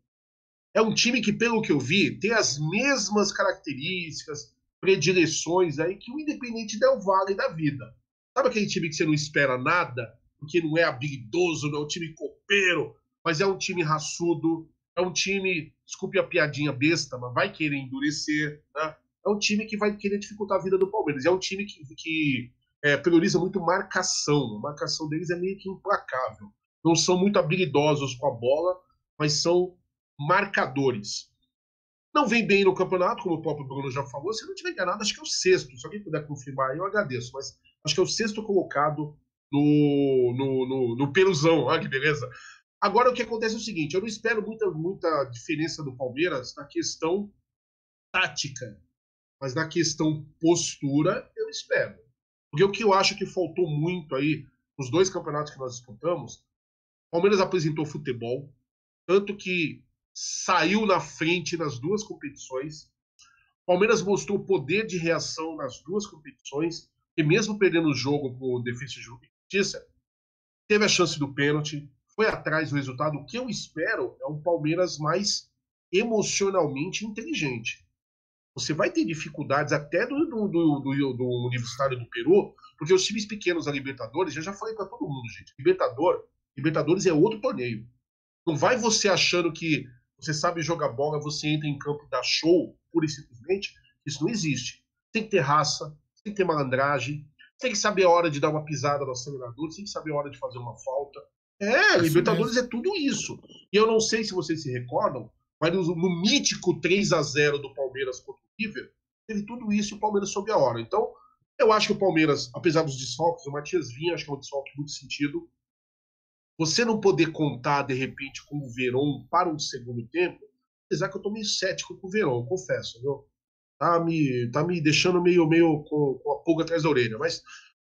É um time que, pelo que eu vi, tem as mesmas características, predileções aí que o Independente Del Valle da vida. Sabe aquele time que você não espera nada, porque não é habilidoso, não é um time copeiro, mas é um time raçudo, é um time, desculpe a piadinha besta, mas vai querer endurecer, né? É um time que vai querer dificultar a vida do Palmeiras. É um time que, que é, prioriza muito marcação. A marcação deles é meio que implacável. Não são muito habilidosos com a bola, mas são marcadores. Não vem bem no campeonato, como o próprio Bruno já falou. Se não tiver enganado, acho que é o sexto. Se alguém puder confirmar, eu agradeço. Mas acho que é o sexto colocado no, no, no, no Peruzão. Olha que beleza. Agora, o que acontece é o seguinte: eu não espero muita, muita diferença do Palmeiras na questão tática, mas na questão postura, eu espero. Porque o que eu acho que faltou muito aí nos dois campeonatos que nós disputamos, o Palmeiras apresentou futebol, tanto que saiu na frente nas duas competições. O Palmeiras mostrou poder de reação nas duas competições, e mesmo perdendo o jogo por Defesa e Justiça, teve a chance do pênalti, foi atrás do resultado. O que eu espero é um Palmeiras mais emocionalmente inteligente. Você vai ter dificuldades até do, do, do, do, do Universitário do Peru, porque os times pequenos da Libertadores, eu já falei para todo mundo, gente, Libertador, Libertadores é outro torneio. Não vai você achando que você sabe jogar bola, você entra em campo e dá show, pura e simplesmente. Isso não existe. Tem que ter raça, tem que ter malandragem, tem que saber a hora de dar uma pisada no acelerador, tem que saber a hora de fazer uma falta. É, Isso Libertadores mesmo. é tudo isso. E eu não sei se vocês se recordam, mas no, no mítico 3 a 0 do Palmeiras contra o River, teve tudo isso e o Palmeiras soube a hora. Então, eu acho que o Palmeiras, apesar dos desfalques, o Matias Vinha, acho que é um desfalque muito sentido. Você não poder contar, de repente, com o Verón para um segundo tempo, apesar que eu tô meio cético com o Verón, confesso, viu? Tá me, tá me deixando meio, meio com, com a pulga atrás da orelha. Mas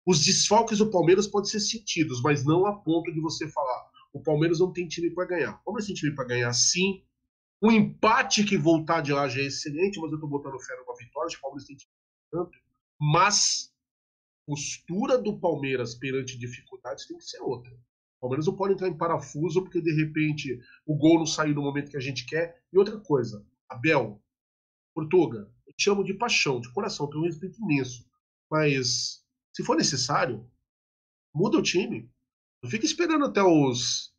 os desfalques do Palmeiras podem ser sentidos, mas não a ponto de você falar o Palmeiras não tem time para ganhar. O Palmeiras tem time para ganhar sim. O empate que voltar de lá já é excelente, mas eu tô botando fé numa vitória. O Palmeiras tem time tanto. Mas postura do Palmeiras perante dificuldades tem que ser outra. O Palmeiras não pode entrar em parafuso porque de repente o gol não saiu no momento que a gente quer. E outra coisa, Abel, Portuga, eu te amo de paixão, de coração, tenho um respeito imenso. Mas se for necessário, muda o time. Não fica esperando até os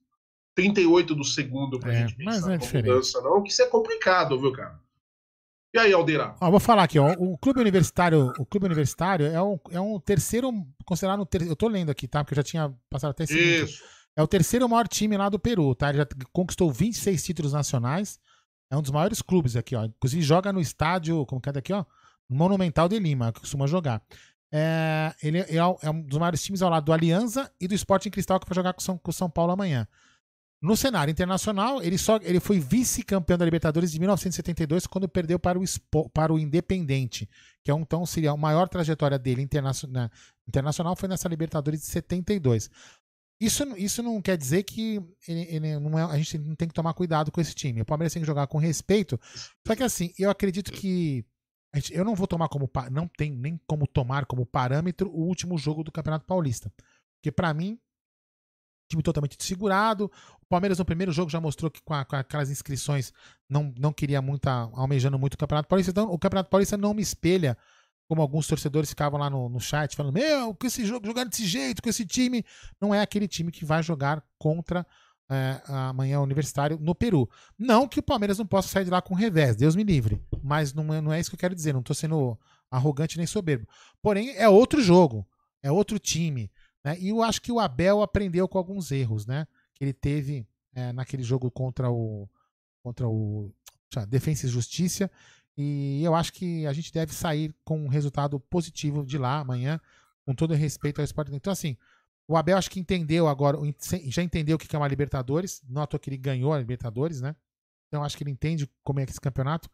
38 do segundo pra É, gente mas pensar é com diferente. mudança, não, que isso é complicado, viu, cara? E aí, Aldeira? Ó, vou falar aqui, ó. O clube universitário, o clube universitário é um, é um terceiro, considerado um ter, eu tô lendo aqui, tá? Porque eu já tinha passado até esse. Isso. É o terceiro maior time lá do Peru, tá? Ele já conquistou 26 títulos nacionais. É um dos maiores clubes aqui, ó. Inclusive joga no estádio, como que é daqui, ó? Monumental de Lima, que costuma jogar. É, ele é, é um dos maiores times ao lado do Alianza e do Sporting Cristal, que vai jogar com São, com São Paulo amanhã. No cenário internacional, ele, só, ele foi vice-campeão da Libertadores de 1972, quando perdeu para o, para o Independente, que é um, então seria a maior trajetória dele internacional, internacional foi nessa Libertadores de 72. Isso, isso não quer dizer que ele, ele não é, a gente não tem que tomar cuidado com esse time. O Palmeiras tem que jogar com respeito. Só que assim, eu acredito que eu não vou tomar como não tem nem como tomar como parâmetro o último jogo do Campeonato Paulista, porque pra mim time totalmente desfigurado. O Palmeiras no primeiro jogo já mostrou que com, a- com aquelas inscrições não, não queria muito, almejando muito o Campeonato Paulista. Então, o Campeonato Paulista não me espelha como alguns torcedores ficavam lá no, no chat falando: Meu, com esse jogo, jogar desse jeito, com esse time, não é aquele time que vai jogar contra é, amanhã universitário no Peru. Não que o Palmeiras não possa sair de lá com revés, Deus me livre. Mas não é, não é isso que eu quero dizer, não tô sendo arrogante nem soberbo. Porém, é outro jogo, é outro time. Né? E eu acho que o Abel aprendeu com alguns erros, né? Que ele teve é, naquele jogo contra o. contra o. Defesa e Justiça. E eu acho que a gente deve sair com um resultado positivo de lá amanhã, com todo respeito ao esporte. Então, assim, o Abel acho que entendeu agora, já entendeu o que é uma Libertadores. Notou que ele ganhou a Libertadores, né? Então acho que ele entende como é que esse campeonato.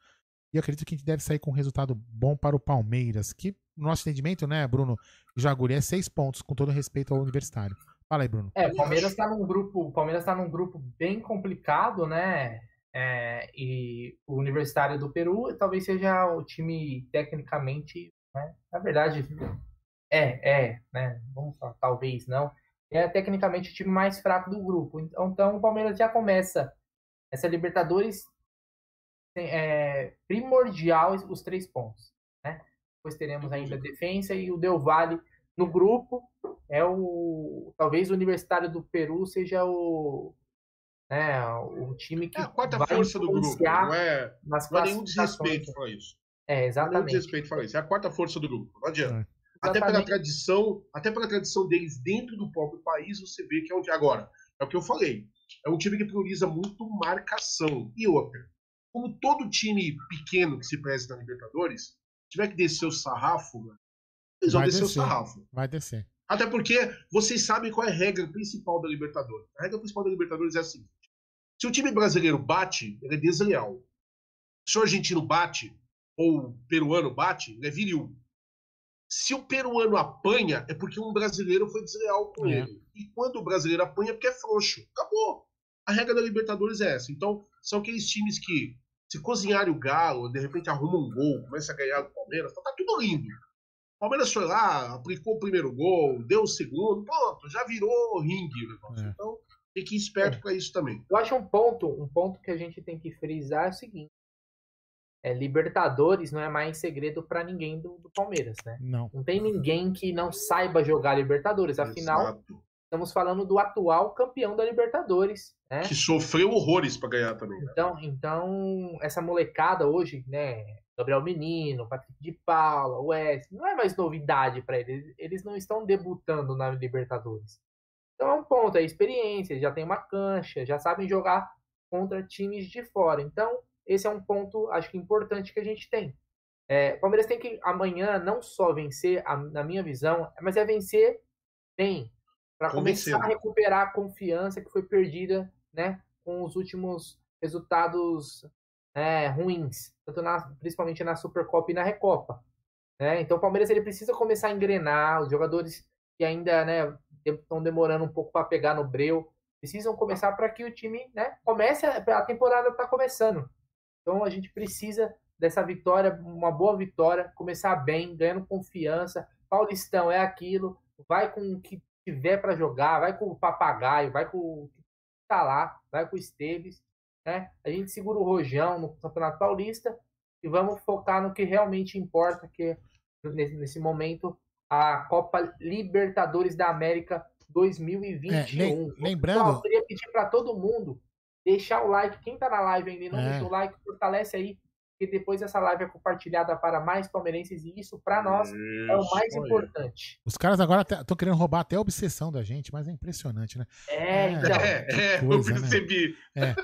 E acredito que a gente deve sair com um resultado bom para o Palmeiras, que, no nosso entendimento, né, Bruno Jaguri, é seis pontos, com todo respeito ao universitário. Fala aí, Bruno. É, o Palmeiras está num grupo. Palmeiras está num grupo bem complicado, né? É, e o Universitário do Peru talvez seja o time tecnicamente, né? Na verdade, é, é, né? Vamos falar, talvez não. É tecnicamente o time mais fraco do grupo. Então, então o Palmeiras já começa essa Libertadores é, primordial os três pontos, né? Depois teremos ainda a defesa e o Del Valle no grupo. É o talvez o Universitário do Peru seja o né, o time que é a quarta vai força do grupo. Não é, nas não é nenhum desrespeito falar isso. É, exatamente. Não é nenhum desrespeito falar isso. É a quarta força do grupo. Não adianta. É. Até pela tradição, até pela tradição deles dentro do próprio país, você vê que é onde agora. É o que eu falei. É um time que prioriza muito marcação. E outra, como todo time pequeno que se preze na Libertadores, tiver que descer o sarrafo, eles vão descer, descer, o sarrafo. Vai descer. Até porque vocês sabem qual é a regra principal da Libertadores. A regra principal da Libertadores é a seguinte: se o time brasileiro bate, ele é desleal. Se o argentino bate, ou o peruano bate, ele é viril. Se o peruano apanha, é porque um brasileiro foi desleal com é. ele. E quando o brasileiro apanha, é porque é frouxo. Acabou. A regra da Libertadores é essa. Então, são aqueles times que, se cozinharem o Galo, de repente arrumam um gol, começa a ganhar do Palmeiras, tá, tá tudo lindo. O Palmeiras foi lá, aplicou o primeiro gol, deu o segundo, pronto, já virou ringue o negócio. É. Então, tem que ir esperto é. para isso também. Eu acho um ponto, um ponto que a gente tem que frisar é o seguinte: é, Libertadores não é mais segredo para ninguém do, do, Palmeiras, né? Não. Não tem ninguém que não saiba jogar Libertadores. Afinal, Exato. Estamos falando do atual campeão da Libertadores, né? Que sofreu horrores para ganhar também. Né? Então, então, essa molecada hoje, né? Gabriel Menino, Patrick de Paula, Wes, não é mais novidade para eles. Eles não estão debutando na Libertadores. Então é um ponto, é experiência, já tem uma cancha, já sabem jogar contra times de fora. Então, esse é um ponto, acho que importante que a gente tem. É, o Palmeiras tem que amanhã não só vencer, a, na minha visão, mas é vencer bem, para começar a recuperar a confiança que foi perdida né, com os últimos resultados é, ruins, tanto na, principalmente na Supercopa e na Recopa. Né? Então o Palmeiras ele precisa começar a engrenar, os jogadores que ainda né, estão demorando um pouco para pegar no breu, precisam começar para que o time né, comece, a, a temporada está começando. Então a gente precisa dessa vitória, uma boa vitória, começar bem, ganhando confiança. Paulistão é aquilo, vai com o que tiver para jogar, vai com o papagaio, vai com o que tá lá, vai com o Esteves, né? A gente segura o rojão no Campeonato Paulista e vamos focar no que realmente importa, que é, nesse, nesse momento a Copa Libertadores da América 2021. É, lembrando, eu queria pedir para todo mundo deixar o like. Quem tá na live ainda não é. deixou o like, fortalece aí, porque depois essa live é compartilhada para mais palmeirenses e isso para nós isso, é o mais importante. Os caras agora estão querendo roubar até a obsessão da gente, mas é impressionante, né? É, então. É, é coisa, eu percebi. Né? É.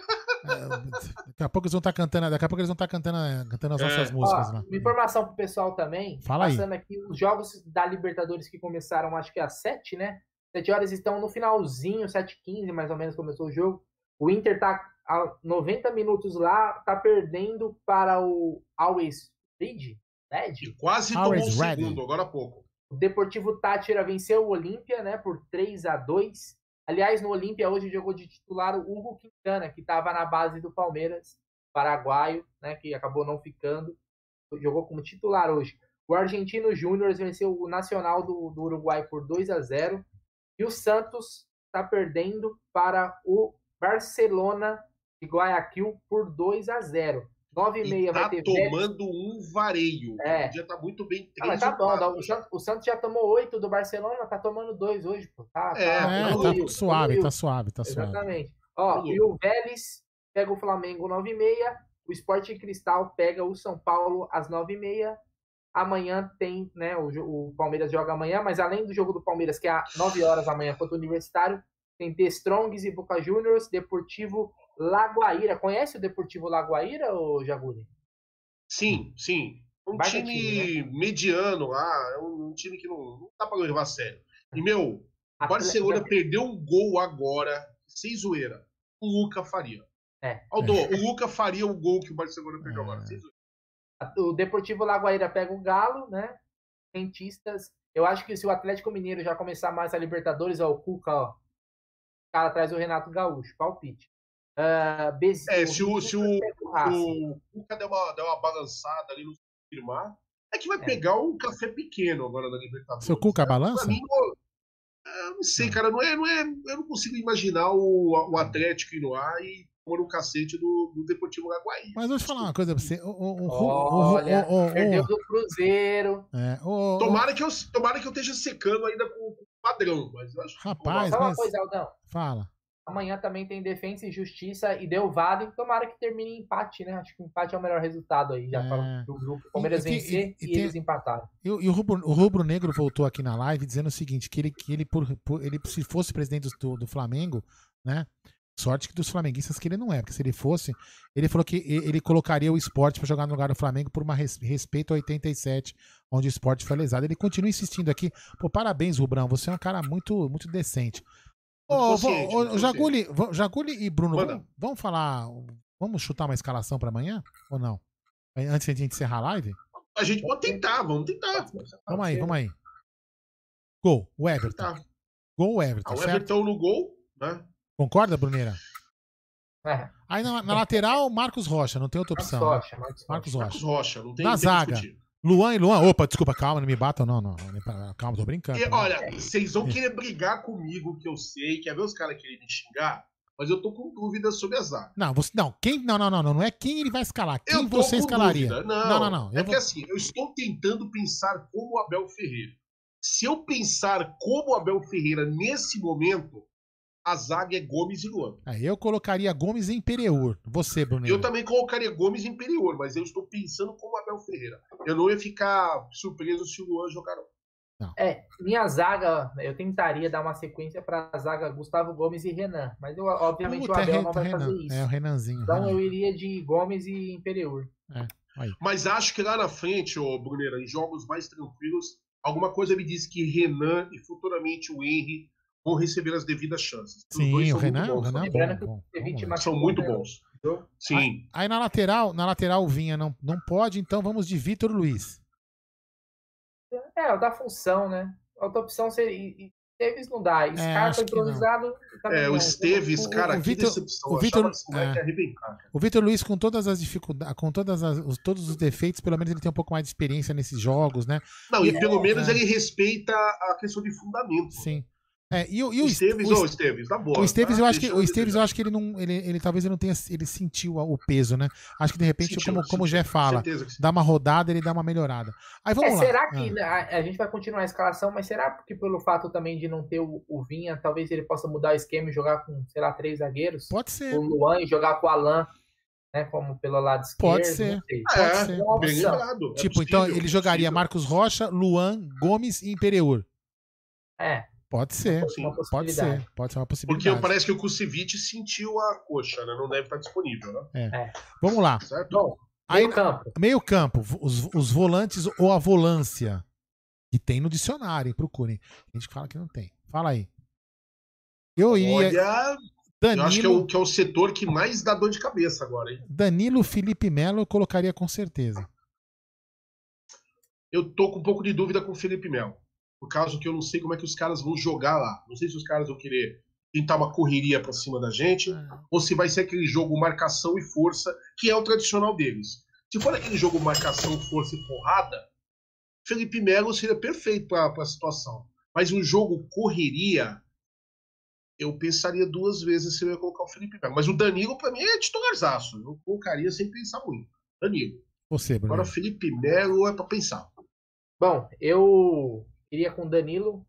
Daqui a pouco eles vão estar tá cantando, daqui a pouco eles vão estar tá cantando, cantando as é. nossas músicas Ó, lá. Informação pro pessoal também. Fala passando aí. aqui os jogos da Libertadores que começaram, acho que às 7, né? 7 horas estão no finalzinho, 7h15 mais ou menos começou o jogo. O Inter tá a 90 minutos lá, tá perdendo para o Always. Red? Quase tomou um segundo, agora há pouco. O Deportivo Tátira venceu o Olímpia, né, por 3 a 2 Aliás, no Olímpia hoje jogou de titular o Hugo Quintana, que estava na base do Palmeiras, paraguaio, né, que acabou não ficando. Jogou como titular hoje. O Argentino Júnior venceu o Nacional do, do Uruguai por 2 a 0 E o Santos está perdendo para o Barcelona de Guayaquil por 2 a 0 9 e meia tá vai ter tomando um vareio. É. Já tá muito bem. 3 ah, tá bom. O Santos, o Santos, já tomou 8 do Barcelona, tá tomando 2 hoje. Pô. Tá, é, tá, é, tá suave, tá suave, tá suave. Exatamente. Ó, e o Vélez pega o Flamengo 9h30, o Sport Cristal pega o São Paulo às 9h30. Amanhã tem, né? O, o, Palmeiras joga amanhã, mas além do jogo do Palmeiras, que é às 9 horas amanhã contra o Universitário, tem The Strongs e Boca Juniors, Deportivo Lagoaíra. Conhece o Deportivo Lagoaíra, ou Jaguli? Sim, sim. Um time, time né? mediano lá, é um, um, time que não, não dá pra levar a sério. E, meu, o Barcelona perdeu um gol agora, sem zoeira. O Luca faria. É. Aldo, o Luca faria o gol que o Barcelona perdeu agora, sem zoeira. O Deportivo Lagoaíra pega o Galo, né? Rentistas. Eu acho que se o Atlético Mineiro já começar mais a Libertadores, ó, o Cuca, ó. O cara traz o Renato Gaúcho, palpite. Uh, é, se o, se o, o Cuca der uma, der uma balançada ali no firmar, é que vai é. pegar um café pequeno agora na Libertadores. Seu Cuca né? balança? Mim, eu, eu, não sei, cara, não é, não é, eu não consigo imaginar o, o Atlético ir no ar e pôr o cacete do, do Deportivo Lagoaí. Mas vou te falar uma coisa pra você. O, o, o, Olha, o, perdeu do Cruzeiro. É, tomara, que eu, tomara que eu esteja secando ainda com, o padrão, mas eu acho Rapaz, Fala mas... uma coisa, Aldão. Fala. Amanhã também tem Defensa e Justiça e Del Valle. Tomara que termine em empate, né? Acho que o empate é o melhor resultado aí, já é... do grupo. O Palmeiras e, vencer e, e, e tem... eles empataram. E, o, Rubro, o Rubro Negro voltou aqui na live dizendo o seguinte: que ele, que ele, por, por ele se fosse presidente do, do Flamengo, né? Sorte que dos flamenguistas que ele não é, porque se ele fosse, ele falou que ele colocaria o esporte para jogar no lugar do Flamengo por uma respeito a 87, onde o esporte foi lesado. Ele continua insistindo aqui. Pô, parabéns, Rubrão, você é um cara muito, muito decente. Ô, oh, Jaguli, Jaguli e Bruno, vamos, vamos, falar. Vamos chutar uma escalação para amanhã? Ou não? Antes de a gente encerrar a live? A gente pode tentar, vamos tentar. Vamos aí, vamos aí. Gol, o Everton. Gol, o Everton. Ah, o Everton no gol, né? Concorda, Bruneira? É. Aí na, na, lateral, Marcos Rocha, não tem outra opção. Marcos Rocha, Marcos, Marcos Rocha. Marcos Rocha, não tem Na zaga, Luan e Luan. Opa, desculpa, calma, não me batam, não, não. Calma, tô brincando. E, olha, vocês vão querer brigar comigo, que eu sei, quer ver os caras querem me xingar? Mas eu tô com dúvidas sobre a zaga. Não, você, não, quem, não, não, não, não, é quem ele vai escalar, quem você escalaria. Não, não, não, não. É que assim, eu estou tentando pensar como o Abel Ferreira. Se eu pensar como o Abel Ferreira nesse momento, a zaga é Gomes e Luan. É, eu colocaria Gomes em Pereur. Você, Bruno. Eu também colocaria Gomes em Pereur, mas eu estou pensando como Abel Ferreira. Eu não ia ficar surpreso se o Luan jogar não. É, minha zaga, eu tentaria dar uma sequência para a zaga Gustavo Gomes e Renan, mas eu, obviamente Puta, o Abel é, não vai Renan, fazer isso. É, o Renanzinho. Então Renan. eu iria de Gomes e Imperiur. É, mas acho que lá na frente, ô Bruneira, em jogos mais tranquilos, alguma coisa me diz que Renan e futuramente o Henry vão receber as devidas chances. Sim, o Renan, o Renan é bom, bom, São muito bons. Sim. Aí, aí, na lateral, na lateral o Vinha não, não pode, então vamos de Vitor Luiz. É, o da função, né? A outra opção seria. Esteves não dá. Scarpa é, improvisado. É, o Esteves, cara, o, o Vitor, o Vitor, é, o Vitor Luiz com todas as dificuldades, com todas as, os, todos os defeitos, pelo menos ele tem um pouco mais de experiência nesses jogos, né? Não, e, e pelo é, menos ele respeita a questão de fundamento. Sim. É, e, e o, Esteves, o, Esteves, tá boa. O Esteves, tá? eu acho que o Esteves, eu acho que ele não, ele, ele talvez ele não tenha, ele sentiu o peso, né? Acho que de repente, sentiu, como, como o Jé fala, dá uma rodada, ele dá uma melhorada. Aí vamos é, lá. Será que ah. a, a, gente vai continuar a escalação, mas será que pelo fato também de não ter o, o, Vinha, talvez ele possa mudar o esquema e jogar com, sei lá, três zagueiros? Pode ser. O Luan e jogar com o Alan. Né, como pelo lado esquerdo. Pode ser. Pode é, ser. Bem lembrado. É tipo, então ele jogaria Marcos Rocha, Luan, Gomes e Imperiur. É. Pode ser, pode ser, pode ser uma possibilidade. Porque parece que o Kusevich sentiu a coxa, né? Não deve estar disponível, né? É. é. Vamos lá. Certo? Bom, meio campo. Meio campo, os, os volantes ou a volância. Que tem no dicionário, hein? procurem. A gente fala que não tem. Fala aí. Eu iria. Olha, Danilo, eu acho que é, o, que é o setor que mais dá dor de cabeça agora, hein? Danilo Felipe Melo eu colocaria com certeza. Eu tô com um pouco de dúvida com o Felipe Melo por causa que eu não sei como é que os caras vão jogar lá. Não sei se os caras vão querer tentar uma correria para cima da gente, é. ou se vai ser aquele jogo marcação e força, que é o tradicional deles. Se for aquele jogo marcação, força e porrada, Felipe Melo seria perfeito para a situação. Mas um jogo correria, eu pensaria duas vezes se eu ia colocar o Felipe Melo. Mas o Danilo, para mim, é titularzaço. Eu colocaria sem pensar muito. Danilo. Você, Bruno. Agora, Felipe Melo é para pensar. Bom, eu Iria com Danilo,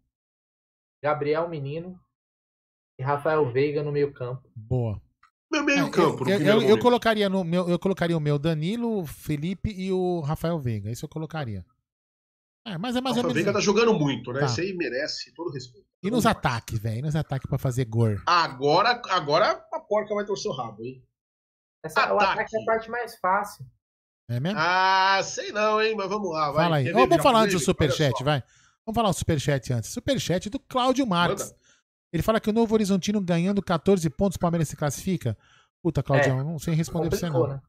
Gabriel Menino, E Rafael Veiga no meio campo. Boa. Meu meio campo, no eu, eu, eu, colocaria no meu, eu colocaria o meu Danilo, o Felipe e o Rafael Veiga. Isso eu colocaria. É, mas é mais ou Rafael menos. Veiga tá jogando muito, né? Tá. Esse aí merece todo respeito. E nos ataques, velho. E nos ataques pra fazer gol. Agora, agora a porca vai torcer o rabo, hein? Essa, o Ataque. ataque é a parte mais fácil. É mesmo? Ah, sei não, hein? Mas vamos lá. Vai. Fala aí. Vamos falar antes do superchat, vai. Vamos falar o superchat antes. Superchat do Cláudio Marques. Manda. Ele fala que o Novo Horizontino ganhando 14 pontos, o Palmeiras se classifica. Puta, Claudião, não sei responder pra você não. né?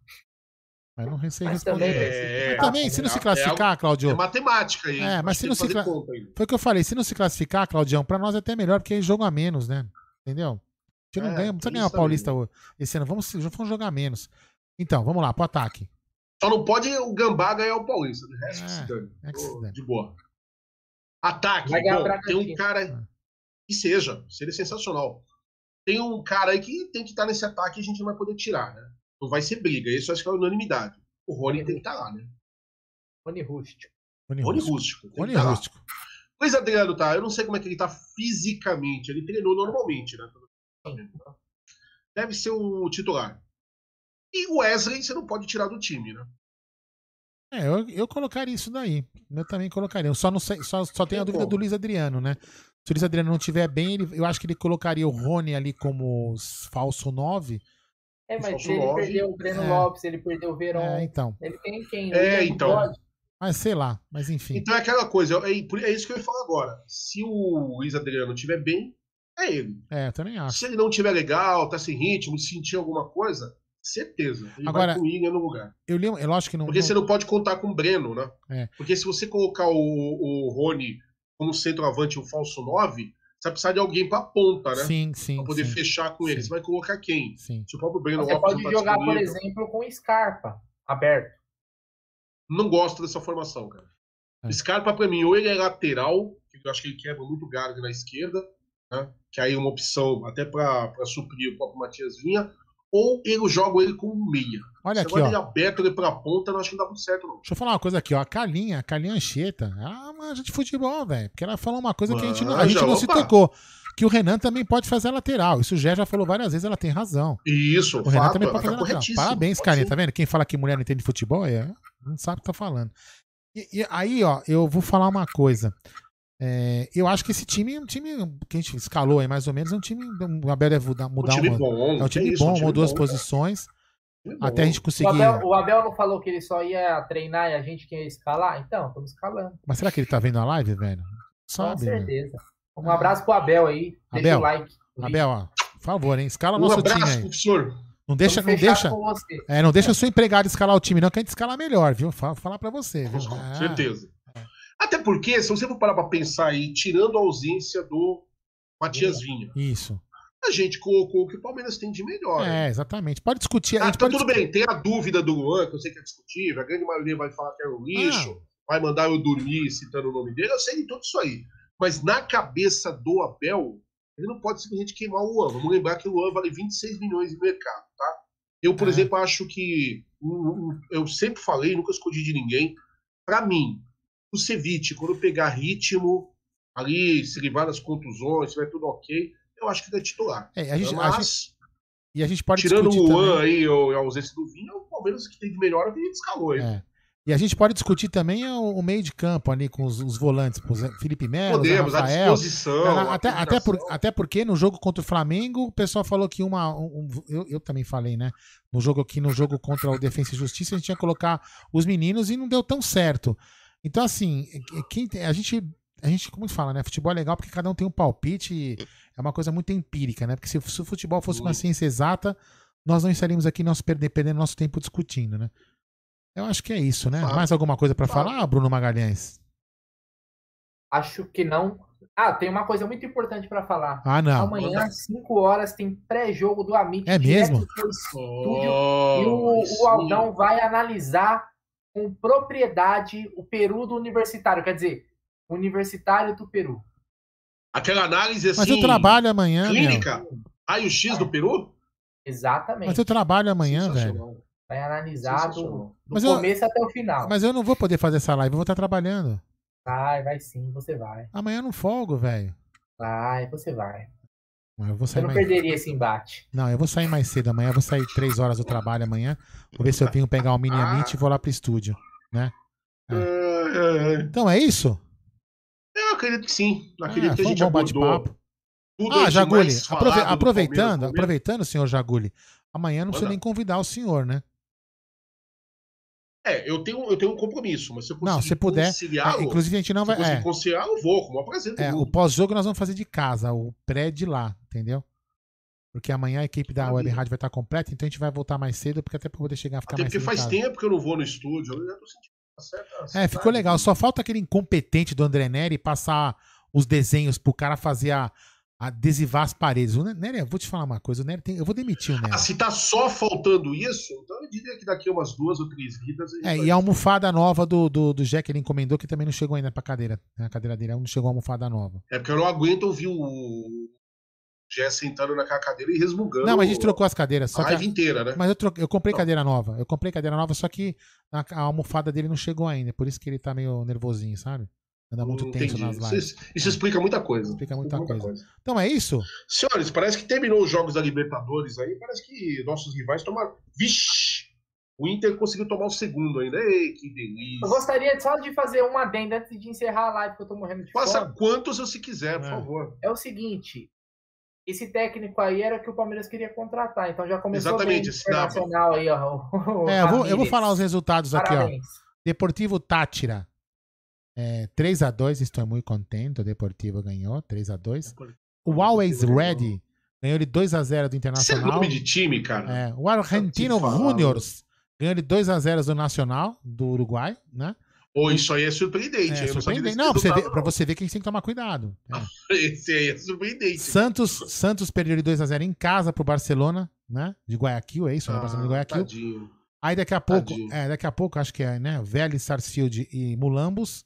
Mas não sei Mas responder. também, É, Mas também, se não é- se é classificar, Claudio, É matemática aí. É, mas se não se cla- conta aí. foi o que eu falei. Se não se classificar, Claudião, pra nós é até melhor, porque é jogo a menos, né? Entendeu? A gente não É, ganha, não precisa ganhar o também, Paulista esse ano. Vamos, vamos jogar menos. Então, vamos lá, pro ataque. Só não pode o Gambá ganhar o Paulista. De resto, É, que se dane. é que se dane. De boa. Ataque. Bom, tem um cara. Que seja. Seria sensacional. Tem um cara aí que tem que estar nesse ataque e a gente não vai poder tirar, né? Não vai ser briga. Isso acho que é unanimidade. O Rony tem que estar lá, né? Rony Rústico. Rony Rony Rústico. Rony tá lá. Rústico. Pois Adriano tá. Eu não sei como é que ele tá fisicamente. Ele treinou normalmente, né? Deve ser o titular. E o Wesley você não pode tirar do time, né? É, eu, eu colocaria isso daí. Eu também colocaria. Eu só, não sei, só, só tenho a Tem dúvida do Luiz Adriano, né? Se o Luiz Adriano não estiver bem, ele- eu acho que ele colocaria o Rony ali como falso 9. É, mas ele perdeu o Breno É. Lopes, ele perdeu o Verón. É, então. Ele tem quem? É, William então. Bigode. Mas sei lá, mas enfim. Então é aquela coisa, é, é isso que eu ia falar agora. Se o Luiz Adriano estiver bem, é ele. É, eu também acho. Se ele não estiver legal, tá sem ritmo, sentir alguma coisa, certeza. Ele Agora- vai com o William no lugar. Eu li, eu acho que não. Porque não- você não pode contar com o Breno, né? É. Porque se você colocar o, o Rony como centroavante, o falso 9, você vai precisar de alguém pra ponta, né? Sim, sim. Pra poder sim, fechar com ele. Sim. Você vai colocar quem? sim. Se o próprio Breno Você pode não tá jogar, por exemplo, com Scarpa aberto. Não gosto dessa formação, cara. É. Scarpa, pra mim, ou ele é lateral, que eu acho que ele quebra muito galho na esquerda, né? que aí é uma opção até pra, pra suprir o próprio Matias Vinha, ou eu jogo ele como meia. Olha Se aqui, agora ele ó. aberto ele pra ponta, não acho que não dá muito certo, não. Deixa eu falar uma coisa aqui, ó. A Carlinha, a Carlinha Anchieta, ela manja de futebol, velho. Porque ela falou uma coisa que a gente não, a gente não se tocou. Que o Renan também pode fazer a lateral. Isso o Gé já falou várias vezes, ela tem razão. Isso, O Renan fato, também pode tá fazer a lateral. Parabéns, sim. Tá vendo? Quem fala que mulher não entende de futebol é, não sabe o que tá falando. E, e aí, ó, eu vou falar uma coisa. É, eu acho que esse time é um time que a gente escalou aí mais ou menos, é um time. O Abel deve mudar, Um time uma. bom. É um time isso, bom, time uma ou duas bom, posições. cara. Time Até a gente O conseguir. Abel, o Abel não falou que ele só ia treinar e a gente que ia escalar? Então, estamos escalando. Mas será que ele tá vendo a live, velho? Com Sabe, né? certeza. Um abraço pro Abel aí. Deixa Abel, o like. Abel, ó, por favor, hein? Escala Um nosso time abraço, aí. professor. Não deixa, não deixa. com. É, não deixa seu empregado escalar o time, não, que a gente escala melhor, viu? Fala, falar pra você, viu? Com Ah, certeza. Até porque, se você for parar pra pensar aí, tirando a ausência do Matias Vinha, Isso. a gente colocou o que o Palmeiras tem de melhor. né? É, exatamente. Pode discutir. A Ah, então tudo bem, tem a dúvida do Luan, que eu sei que é discutível, a grande maioria vai falar que é um lixo, Ah. vai mandar eu dormir citando o nome dele, eu sei de tudo isso aí. Mas na cabeça do Abel, ele não pode simplesmente queimar o Luan. Vamos lembrar que o Luan vale 26 milhões no mercado, tá? Eu, por É. exemplo, acho que. um, um, Eu sempre falei, nunca escondi de ninguém. Pra mim, o Ceviche, quando pegar ritmo, ali, se livrar das contusões, se vai tudo ok, eu acho que ele é titular. É, a gente, a Mas, gente- e a gente pode tirando discutir o Luan também. aí, ou a ausência do Vinha, o Palmeiras que tem de melhor é que a gente escalou aí. É. E a gente pode discutir também o, meio de campo ali com os, os volantes, Felipe Melo, Podemos, Rafael. disposição. Ela- à até, até, por- até porque no jogo contra o Flamengo, o pessoal falou que uma. um- eu, eu também falei, né? No jogo aqui, no jogo contra o Defensa e Justiça, a gente ia colocar os meninos e não deu tão certo. Então, assim, é- quem tem- a gente. A gente, como fala, né? Futebol é legal porque cada um tem um palpite e é uma coisa muito empírica, né? Porque se, se o futebol fosse uma ciência exata, nós não estaríamos aqui nós perder, perdendo nosso tempo discutindo, né? Eu acho que é isso, né? Claro. Mais alguma coisa pra Claro. falar, Bruno Magalhães? Acho que não. Ah, tem uma coisa muito importante pra falar. Ah, não. Amanhã, às 5 horas, tem pré-jogo do Amit. É direto mesmo? estúdio. Oh, E o, sim. o Aldão vai analisar com propriedade o Peru do Universitário. Quer dizer, Universitário do Peru. Aquela análise assim. Mas eu trabalho amanhã. Clínica? Raio-X do Peru? Exatamente. Mas eu trabalho amanhã, velho. Vai analisar do, do eu- começo até o final. Mas eu não vou poder fazer essa live, eu vou estar trabalhando. Vai, vai sim, você vai. Amanhã eu não folgo, velho. Vai, você vai. Eu vou sair não mais... perderia esse embate. Não, eu vou sair mais cedo amanhã. Eu vou sair três horas do trabalho amanhã. Vou ver se eu venho pegar o mini Ah. E vou lá pro estúdio. né? É, é, é. Então é isso? Eu acredito que sim. Acredito Ah, que a um gente bom acordou. bate-papo. Ah, Jaguli, aprove- aproveitando, aproveitando, senhor Jaguli, amanhã não precisa nem convidar o senhor, né? É, eu tenho, eu tenho um compromisso, mas se eu conseguir Não, se puder. conciliá-lo, É, inclusive, a gente não se eu vai. conseguir É, conciliar, eu vou, com o maior prazer do é, o pós-jogo nós vamos fazer de casa, o pré de lá, entendeu? Porque amanhã a equipe da Web. Rádio vai estar completa, então a gente vai voltar mais cedo, porque até pra poder chegar a ficar Até mais porque faz tempo que eu não vou no estúdio, eu já tô sentindo uma certa É, ficou legal. Só falta aquele incompetente do André Neri passar os desenhos pro cara fazer a, adesivar as paredes. O Nery, eu vou te falar uma coisa, o Nery tem, eu vou demitir o Nery. Ah, se tá só faltando isso, então eu diria que daqui a umas duas ou três vidas. É, vai- e a almofada nova do, do, do Jack ele encomendou, que também não chegou ainda pra cadeira. A cadeira dele não chegou a almofada nova. É porque eu não aguento ouvir o Jess sentando naquela cadeira e resmungando. Não, mas a gente trocou as cadeiras. Só a- live inteira, né? Mas eu, troquei- eu comprei Não. cadeira nova. Eu comprei cadeira nova, só que a, a almofada dele não chegou ainda. Por isso que ele tá meio nervosinho, sabe? Anda muito Não tenso entendi. nas Isso, lives. isso explica muita coisa. Explica muita coisa. Então é isso? Senhores, parece que terminou os jogos da Libertadores aí. Parece que nossos rivais tomaram. Vixe! O Inter conseguiu tomar o segundo ainda. Ei, que delícia. Eu gostaria só de fazer uma adenda antes de encerrar a live, que eu tô morrendo de Faça fome. quantos você quiser, por É. favor. É o seguinte, esse técnico aí era que o Palmeiras queria contratar, então já começou Exatamente, bem esse internacional aí, ó. o (laughs) É, eu vou, eu vou falar os resultados aqui, ó. Parabéns. Deportivo Tátira. É, 3x2, estou muito contente. O Deportivo ganhou 3x2. O Always Ready ganhou de 2x0 do Isso é Internacional. nome de time, cara. É, o Argentino. Juniors ganhou de 2x0 do Nacional, do Uruguai, né? Ou isso aí é surpreendente. É, surpreendente. Não, pra você, ver, pra você ver que a gente tem que tomar cuidado. É. (laughs) Esse aí é surpreendente. Santos, Santos perdeu de 2x0 em casa pro Barcelona, né? De Guayaquil, é isso, né? Barcelona de Ah, Guayaquil. tadinho. Aí daqui a pouco, Tadinho. é, daqui a pouco, acho que é, né? Vélez, Sarsfield e Mulambos.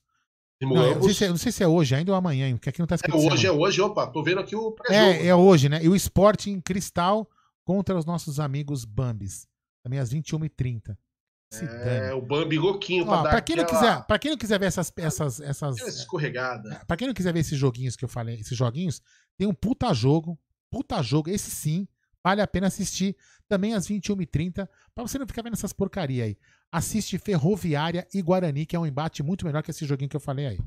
E Não, não, sei se é, não sei se é hoje ainda ou amanhã, porque aqui não tá É escrito. hoje, é hoje, opa, tô vendo aqui o é, é hoje, né? E o Sporting Cristal contra os nossos amigos Bambis. Também às 21h30. Se É, dane. o Bambi louquinho Ó, dar pra, quem não aquela- quiser, pra quem não quiser ver essas, essas, essas, escorregada. Pra quem não quiser ver esses joguinhos que eu falei, esses joguinhos, tem um puta jogo, puta jogo, esse sim, vale a pena assistir também às 21h30, pra você não ficar vendo essas porcaria aí. Assiste Ferroviária e Guarani, que é um embate muito melhor que esse joguinho que eu falei aí.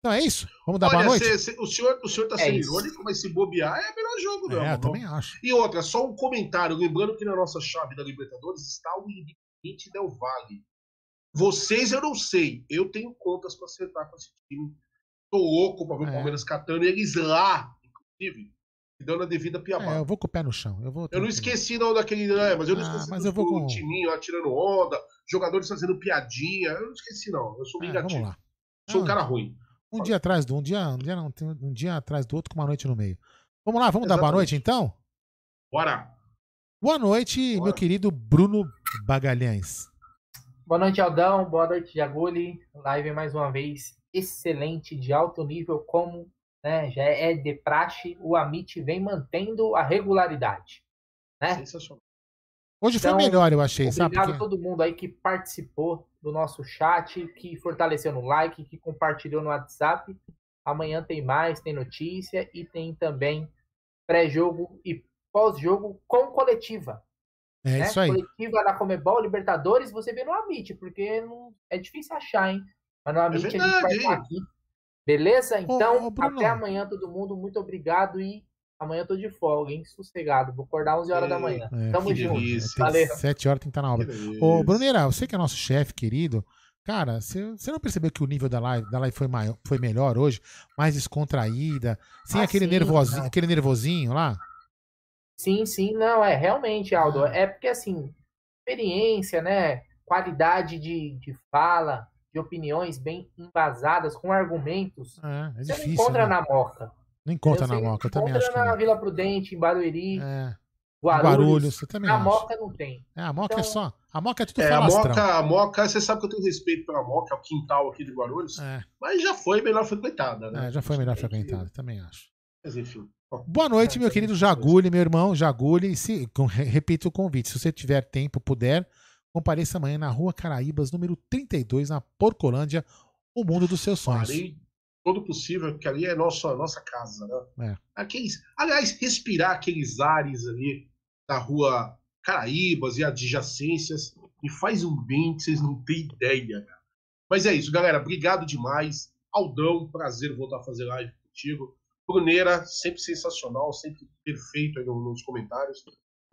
Então é isso? Vamos dar boa Olha, noite? cê- cê- o, senhor, o senhor tá É sendo isso. irônico, mas se bobear é o melhor jogo, não. É, eu também acho. E outra, só um comentário, lembrando que na nossa chave da Libertadores está o Independente Del Valle. Vocês eu não sei, eu tenho contas para acertar com esse time. Tô louco para ver É. o Palmeiras catando eles lá, inclusive, dando a devida É, piabá. eu vou com o pé no chão. Eu, vou Eu não esqueci não daquele, né, mas eu não Ah, esqueci mas do, eu vou com- timinho lá tirando onda, jogadores fazendo piadinha, eu não esqueci não, eu sou É, vingativo. vamos lá. Sou um Ah, cara ruim. Um dia atrás do um dia, um dia não, tem um dia atrás do outro com uma noite no meio. Vamos lá, vamos dar boa Exatamente. noite então? Bora. Boa noite, Bora. meu querido Bruno Bagalhães. Boa noite, Aldão. Boa noite, Jaguli. Live mais uma vez excelente, de alto nível, como né, já é de praxe, o Amit vem mantendo a regularidade. Né? Sensacional. Hoje foi Então, melhor, eu achei, sabe? Obrigado a Porque- todo mundo aí que participou do nosso chat, que fortaleceu no like, que compartilhou no WhatsApp. Amanhã tem mais, tem notícia e tem também pré-jogo e pós-jogo com coletiva. É né? isso aí. Coletiva da Comebol, Libertadores, você vê no Amit, porque não, é difícil achar, hein? Mas no Amit a gente vai estar aqui. Beleza? Então, ô, Bruno. até amanhã, todo mundo. Muito obrigado e amanhã eu tô de folga, hein? Sossegado. Vou acordar 11 horas da manhã. É, Tamo junto. delícia. Valeu. Sete horas tem que estar na obra. Ô, Bruneira, você que é nosso chefe querido, cara, você não percebeu que o nível da live, da live foi, maior, foi melhor hoje? Mais descontraída, sem Ah, aquele, sim, nervosinho, não. aquele nervosinho lá? Sim, sim, não, é realmente, Aldo. Ah. É porque, assim, experiência, né? Qualidade de, de fala, de opiniões bem embasadas, com argumentos. É, é Você não difícil. encontra né? na Moca. Não encontra Você na Moca, eu também acho encontra na não. Vila Prudente, em Barueri, É, Guarulhos. Guarulhos, eu também Na acho. Moca não tem. É, a Moca é Então- só. A Moca é tudo É, a. Moca, a Moca, você sabe que eu tenho respeito pela Moca, é o quintal aqui de Guarulhos, É, mas já foi melhor frequentada, né? é, já foi melhor Tem que- frequentado, também acho. Mas enfim. Boa noite, meu querido Jaguli, meu irmão Jaguli. Se, repito o convite, se você tiver tempo, puder, compareça amanhã na Rua Caraíbas, número 32, na Porcolândia, o mundo dos seus sonhos. Farei, todo possível, porque ali é nossa, nossa casa, né? É. Aqueles, aliás, respirar aqueles ares ali da rua Caraíbas e adjacências me faz um bem que vocês não têm ideia, cara. Mas é isso, galera. Obrigado demais. Aldão, prazer voltar a fazer live contigo. Bruneira, sempre sensacional, sempre perfeito aí nos comentários.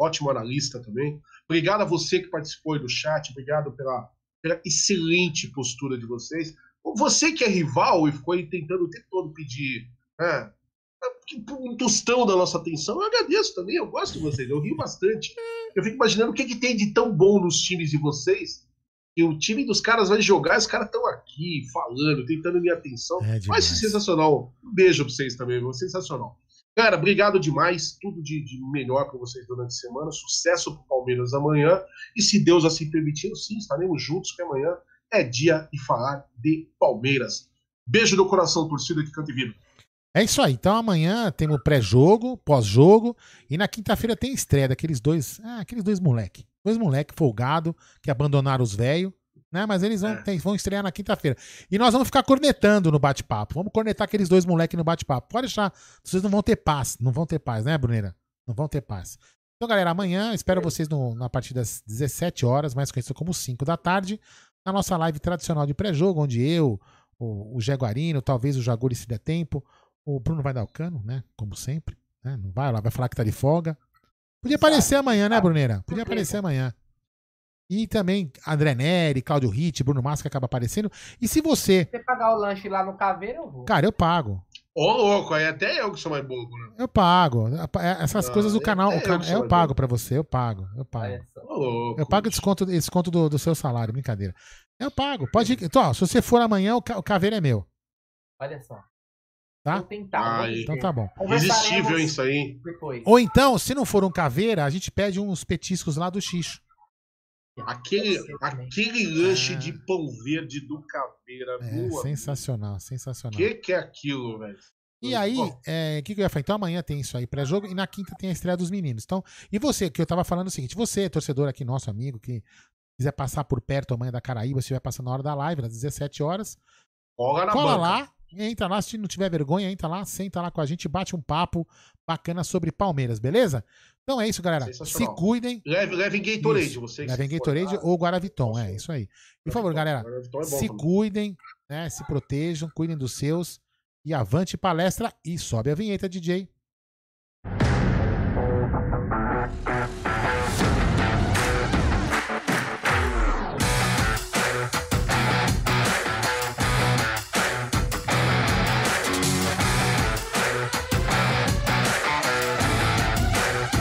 Ótimo analista também. Obrigado a você que participou do chat. Obrigado pela, pela excelente postura de vocês. Você que é rival e ficou aí tentando o tempo todo pedir né, um tostão da nossa atenção, eu agradeço também. Eu gosto de vocês, eu rio bastante. Eu fico imaginando o que, que tem de tão bom nos times de vocês. E o time dos caras vai jogar, os caras estão aqui falando, tentando minha atenção. É Mas sensacional. Um beijo pra vocês também, viu? sensacional. Cara, obrigado demais. Tudo de, de melhor para vocês durante a semana. Sucesso pro Palmeiras amanhã. E se Deus assim permitir, sim, estaremos juntos, que amanhã é dia de falar de Palmeiras. Beijo no coração, torcida de Canto e Vida. É isso aí. Então amanhã temos pré-jogo, pós-jogo. E na quinta-feira tem estreia daqueles dois. Ah, aqueles dois moleque. Dois moleque folgado que abandonaram os velhos. Né? Mas eles vão, É. tem- vão estrear na quinta-feira. E nós vamos ficar cornetando no bate-papo. Vamos cornetar aqueles dois moleques no bate-papo. Pode deixar. Vocês não vão ter paz. Não vão ter paz, né, Bruneira? Não vão ter paz. Então, galera, amanhã espero vocês no, na partir das 17 horas, mais conhecido como 5 da tarde, na nossa live tradicional de pré-jogo, onde eu, o, o Jaguarino, talvez o Jaguri se der tempo, o Bruno vai dar o cano, né? Como sempre. Né? Não vai lá, vai falar que tá de folga. Podia aparecer amanhã, né. Bruneira? Podia aparecer amanhã. E também André Neri, Claudio Ritt, Bruno Massa que acaba aparecendo. E se você. Se você pagar o lanche lá no Caveira, eu vou. Cara, eu pago. Ô, louco, aí até eu que sou mais bobo, né? Eu pago. Essas Ah, coisas do é- canal. é o cana- eu eu pago pra você, eu pago. Eu pago. Só. Ô, louco. Eu pago desconto, desconto do, do seu salário, brincadeira. Eu pago. Pode ir. Então, ó, se você for amanhã, o, ca- o caveira é meu. Olha só. Tá? Tentar. Então tá bom. Irresistível isso aí. Depois. Ou então, se não for um caveira, a gente pede uns petiscos lá do xixo. Aquele, aquele lanche Ah. de pão verde do Caveira. É, amigo. sensacional, sensacional. O que, que é aquilo, velho? E aí, o que, que eu ia falar? Então amanhã tem isso aí pré-jogo e na quinta tem a estreia dos meninos. Então, e você, que eu tava falando o seguinte, você, torcedor aqui, nosso amigo, que quiser passar por perto amanhã da Caraíba, se estiver passando na hora da live, às 17 horas, cola na cola lá, entra lá, se não tiver vergonha, entra lá, senta lá com a gente, bate um papo bacana sobre Palmeiras, beleza? Então é isso, galera. Se cuidem, Leve, leve Gatorade, Isso. você. que levem Gatorade ou Guaraviton, é isso aí. Por favor, galera, é bom se também. cuidem, né? Se protejam, cuidem dos seus. E avante palestra e sobe a vinheta, DJ.